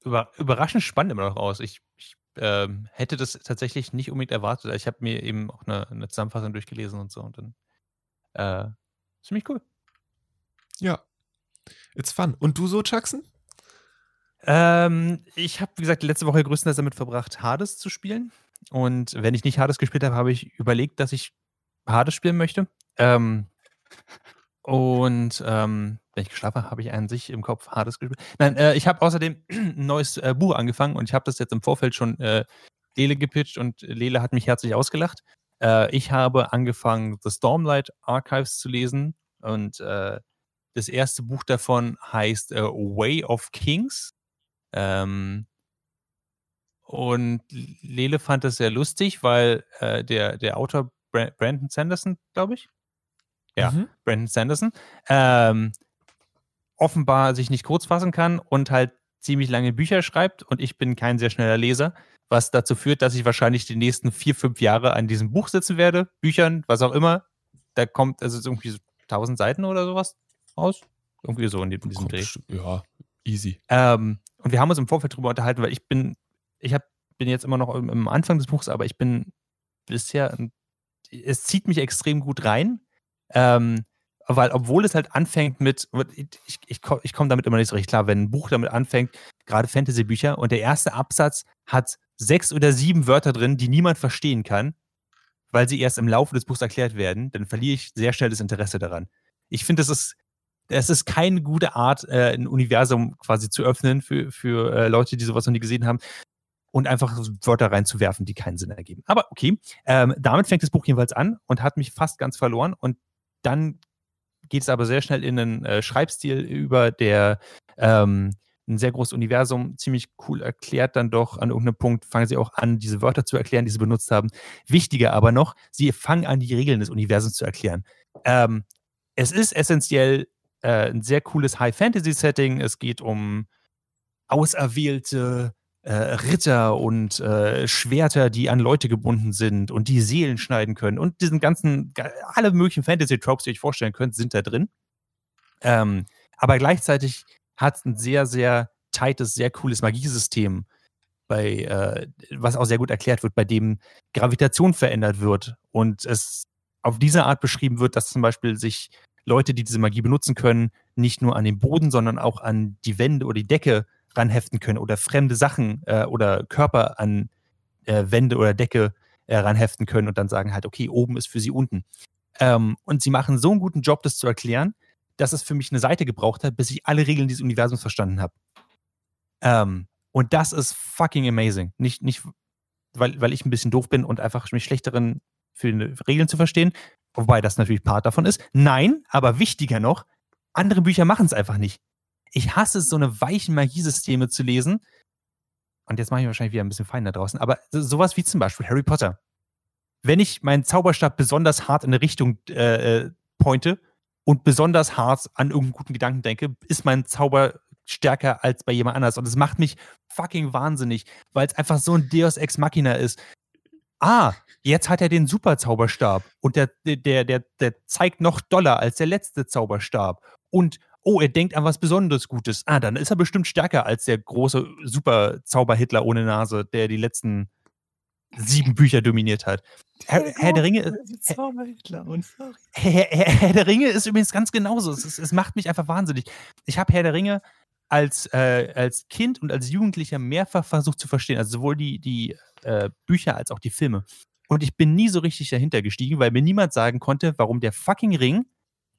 über, überraschend spannend immer noch aus. Ich, ich ähm, hätte das tatsächlich nicht unbedingt erwartet. Ich habe mir eben auch eine, eine, Zusammenfassung durchgelesen und so und dann äh, Ziemlich cool. Ja. It's fun. Und du so, Jackson? Ähm, ich habe, wie gesagt, letzte Woche größtenteils damit verbracht, Hades zu spielen. Und wenn ich nicht Hades gespielt habe, habe ich überlegt, dass ich Hades spielen möchte. Ähm, und ähm, wenn ich geschlafen habe, habe ich an sich im Kopf Hades gespielt. Nein, äh, ich habe außerdem ein neues äh, Buch angefangen und ich habe das jetzt im Vorfeld schon äh, Lele gepitcht und Lele hat mich herzlich ausgelacht. Äh, ich habe angefangen, The Stormlight Archives zu lesen und äh, das erste Buch davon heißt äh, Way of Kings. Ähm, und Lele fand das sehr lustig, weil äh, der, der Autor Brandon Sanderson, glaube ich, ja, mhm. Brandon Sanderson, ähm, offenbar sich nicht kurz fassen kann und halt ziemlich lange Bücher schreibt und ich bin kein sehr schneller Leser was dazu führt, dass ich wahrscheinlich die nächsten vier, fünf Jahre an diesem Buch sitzen werde, Büchern, was auch immer. Da kommt also irgendwie so 1000 Seiten oder sowas raus. Irgendwie so in, diesem Dreh. Ja, easy. Ähm, und wir haben uns im Vorfeld darüber unterhalten, weil ich bin, ich hab, bin jetzt immer noch im, Anfang des Buchs, aber ich bin bisher, es zieht mich extrem gut rein. Ähm, weil obwohl es halt anfängt mit, ich, ich, ich komme damit immer nicht so richtig klar, wenn ein Buch damit anfängt, gerade Fantasy-Bücher, und der erste Absatz hat sechs oder sieben Wörter drin, die niemand verstehen kann, weil sie erst im Laufe des Buchs erklärt werden, dann verliere ich sehr schnell das Interesse daran. Ich finde, das ist, das ist keine gute Art, äh, ein Universum quasi zu öffnen für, für äh, Leute, die sowas noch nie gesehen haben und einfach Wörter reinzuwerfen, die keinen Sinn ergeben. Aber okay, ähm, damit fängt das Buch jedenfalls an und hat mich fast ganz verloren und dann geht es aber sehr schnell in einen äh, Schreibstil über, der ähm, ein sehr großes Universum ziemlich cool erklärt, dann doch an irgendeinem Punkt fangen sie auch an, diese Wörter zu erklären, die sie benutzt haben. Wichtiger aber noch, sie fangen an, die Regeln des Universums zu erklären. Ähm, es ist essentiell äh, ein sehr cooles High-Fantasy-Setting. Es geht um auserwählte äh, Ritter und äh, Schwerter, die an Leute gebunden sind und die Seelen schneiden können. Und diesen ganzen, alle möglichen Fantasy-Tropes, die ihr euch vorstellen könnt, sind da drin. Ähm, aber gleichzeitig hat ein sehr, sehr tightes, sehr cooles Magiesystem, bei, äh, was auch sehr gut erklärt wird, bei dem Gravitation verändert wird und es auf diese Art beschrieben wird, dass zum Beispiel sich Leute, die diese Magie benutzen können, nicht nur an den Boden, sondern auch an die Wände oder die Decke ranheften können oder fremde Sachen äh, oder Körper an äh, Wände oder Decke äh, ranheften können und dann sagen halt, okay, oben ist für sie unten. Ähm, und sie machen so einen guten Job, das zu erklären, dass es für mich eine Seite gebraucht hat, bis ich alle Regeln dieses Universums verstanden habe. Ähm, und das ist fucking amazing. Nicht, nicht weil, weil ich ein bisschen doof bin und einfach mich schlechteren für Regeln zu verstehen, wobei das natürlich Part davon ist. Nein, aber wichtiger noch, andere Bücher machen es einfach nicht. Ich hasse es, so eine weichen Magiesysteme zu lesen. Und jetzt mache ich wahrscheinlich wieder ein bisschen fein da draußen, aber sowas wie zum Beispiel Harry Potter. Wenn ich meinen Zauberstab besonders hart in eine Richtung äh, äh pointe und besonders hart an irgendeinen guten Gedanken denke, ist mein Zauber stärker als bei jemand anders. Und es macht mich fucking wahnsinnig, weil es einfach so ein Deus Ex Machina ist. Ah, jetzt hat er den Super-Zauberstab und der, der, der, der zeigt noch doller als der letzte Zauberstab. Und oh, er denkt an was Besonderes Gutes. Ah, dann ist er bestimmt stärker als der große Super-Zauber-Hitler ohne Nase, der die letzten sieben Bücher dominiert hat. Herr, Herr der Ringe. Herr, Herr, Herr, der Ringe ist übrigens ganz genauso. Es, es, es macht mich einfach wahnsinnig. Ich habe Herr der Ringe als, äh, als Kind und als Jugendlicher mehrfach versucht zu verstehen. Also sowohl die, die äh, Bücher als auch die Filme. Und ich bin nie so richtig dahinter gestiegen, weil mir niemand sagen konnte, warum der fucking Ring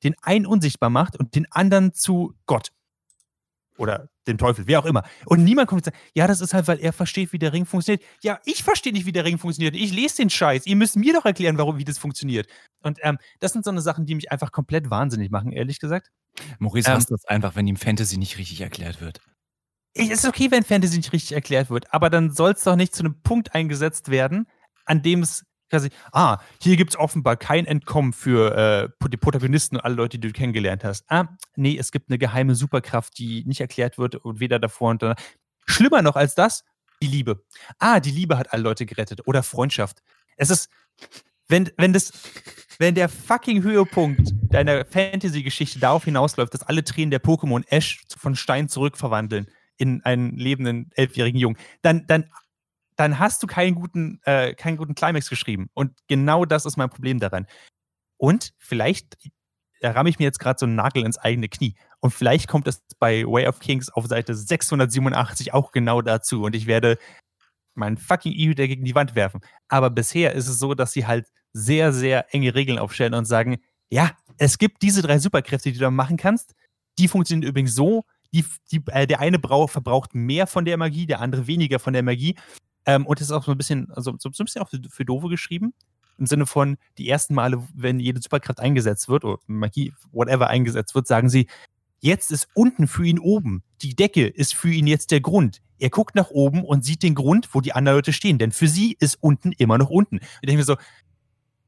den einen unsichtbar macht und den anderen zu Gott oder dem Teufel, wer auch immer. Und niemand kommt und sagt, ja, das ist halt, weil er versteht, wie der Ring funktioniert. Ja, ich verstehe nicht, wie der Ring funktioniert. Ich lese den Scheiß. Ihr müsst mir doch erklären, warum, wie das funktioniert. Und ähm, das sind so eine Sachen, die mich einfach komplett wahnsinnig machen, ehrlich gesagt. Maurice ähm, hasst das einfach, wenn ihm Fantasy nicht richtig erklärt wird. Es ist okay, wenn Fantasy nicht richtig erklärt wird, aber dann soll es doch nicht zu einem Punkt eingesetzt werden, an dem es quasi, ah, hier gibt es offenbar kein Entkommen für äh, die Protagonisten und alle Leute, die du kennengelernt hast. Ah, nee, es gibt eine geheime Superkraft, die nicht erklärt wird und weder davor und danach. Schlimmer noch als das, die Liebe. Ah, die Liebe hat alle Leute gerettet oder Freundschaft. Es ist, wenn, wenn das, wenn der fucking Höhepunkt deiner Fantasy-Geschichte darauf hinausläuft, dass alle Tränen der Pokémon Ash von Stein zurückverwandeln in einen lebenden elfjährigen Jungen, dann, dann dann hast du keinen guten, äh, keinen guten Climax geschrieben. Und genau das ist mein Problem daran. Und vielleicht da ramme ich mir jetzt gerade so einen Nagel ins eigene Knie. Und vielleicht kommt es bei Way of Kings auf Seite 687 auch genau dazu. Und ich werde meinen fucking E-Reader gegen die Wand werfen. Aber bisher ist es so, dass sie halt sehr, sehr enge Regeln aufstellen und sagen, ja, es gibt diese drei Superkräfte, die du machen kannst. Die funktionieren übrigens so, die, die, äh, der eine brauch, verbraucht mehr von der Magie, der andere weniger von der Magie. Ähm, und es ist auch so ein bisschen, also so, ein bisschen auch für, für Dove geschrieben. Im Sinne von, die ersten Male, wenn jede Superkraft eingesetzt wird, oder Magie, whatever eingesetzt wird, sagen sie, jetzt ist unten für ihn oben. Die Decke ist für ihn jetzt der Grund. Er guckt nach oben und sieht den Grund, wo die anderen Leute stehen. Denn für sie ist unten immer noch unten. Ich denke mir so,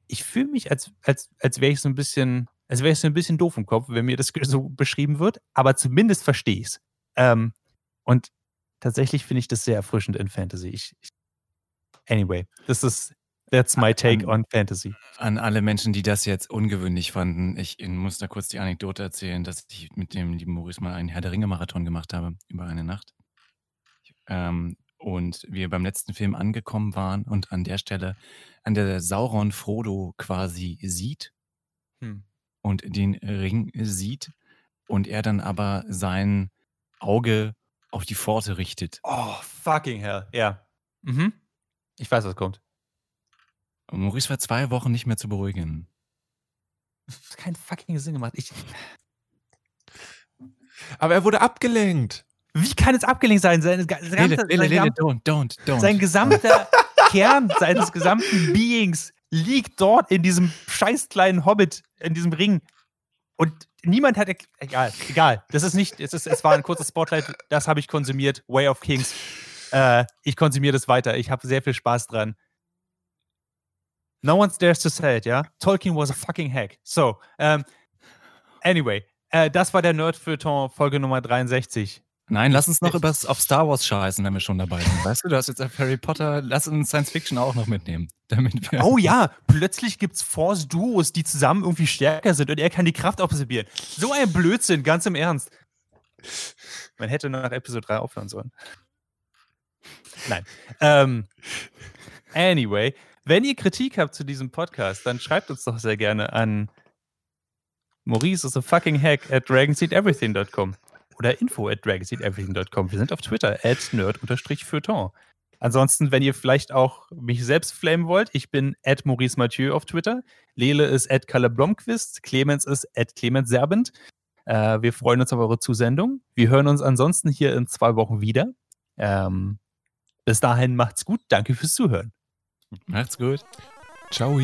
ich fühle mich, als, als, als wäre ich so ein bisschen, als wäre ich so ein bisschen doof im Kopf, wenn mir das so beschrieben wird, aber zumindest verstehe ich es. Ähm, und tatsächlich finde ich das sehr erfrischend in Fantasy. Ich, ich, anyway, das ist That's my take an, on Fantasy. An alle Menschen, die das jetzt ungewöhnlich fanden, ich muss da kurz die Anekdote erzählen, dass ich mit dem lieben Maurice mal einen Herr der Ringe-Marathon gemacht habe über eine Nacht. Ähm, und wir beim letzten Film angekommen waren und an der Stelle, an der Sauron Frodo quasi sieht hm. und den Ring sieht und er dann aber sein Auge auf die Pforte richtet. Oh, fucking hell. Ja. Mhm. Ich weiß, was kommt. Und Maurice war zwei Wochen nicht mehr zu beruhigen. Das hat keinen fucking Sinn gemacht. Ich. Aber er wurde abgelenkt. Wie kann es abgelenkt sein? Sein gesamter Kern seines gesamten Beings liegt dort in diesem scheiß kleinen Hobbit, in diesem Ring. Und niemand hat. Egal, egal. Das ist nicht. Es, ist, es war ein kurzes Spotlight. Das habe ich konsumiert. Way of Kings. Äh, ich konsumiere das weiter. Ich habe sehr viel Spaß dran. No one dares to say it, ja? Tolkien was a fucking hack. So, ähm, Anyway, äh, das war der Nerd-Feuilleton Folge Nummer 63. Nein, lass uns noch über auf Star Wars scheißen, wenn wir schon dabei sind. Weißt du, du hast jetzt auf Harry Potter, lass uns Science Fiction auch noch mitnehmen. Damit wir oh ja, plötzlich gibt es Force-Duos, die zusammen irgendwie stärker sind und er kann die Kraft absorbieren. So ein Blödsinn, ganz im Ernst. Man hätte nach Episode 3 aufhören sollen. Nein. Ähm, anyway, wenn ihr Kritik habt zu diesem Podcast, dann schreibt uns doch sehr gerne an Maurice is a fucking hack at dragonseedeverything.com oder info at dragonseedeverything.com. Wir sind auf Twitter at nerd-feuilleton. Ansonsten, wenn ihr vielleicht auch mich selbst flamen wollt, ich bin at Maurice Mathieu auf Twitter. Lele ist at Kalle Blomqvist. Clemens ist at Clemens Serbent. Äh, wir freuen uns auf eure Zusendung. Wir hören uns ansonsten hier in zwei Wochen wieder. Ähm, bis dahin macht's gut. Danke fürs Zuhören. Macht's gut. Ciao.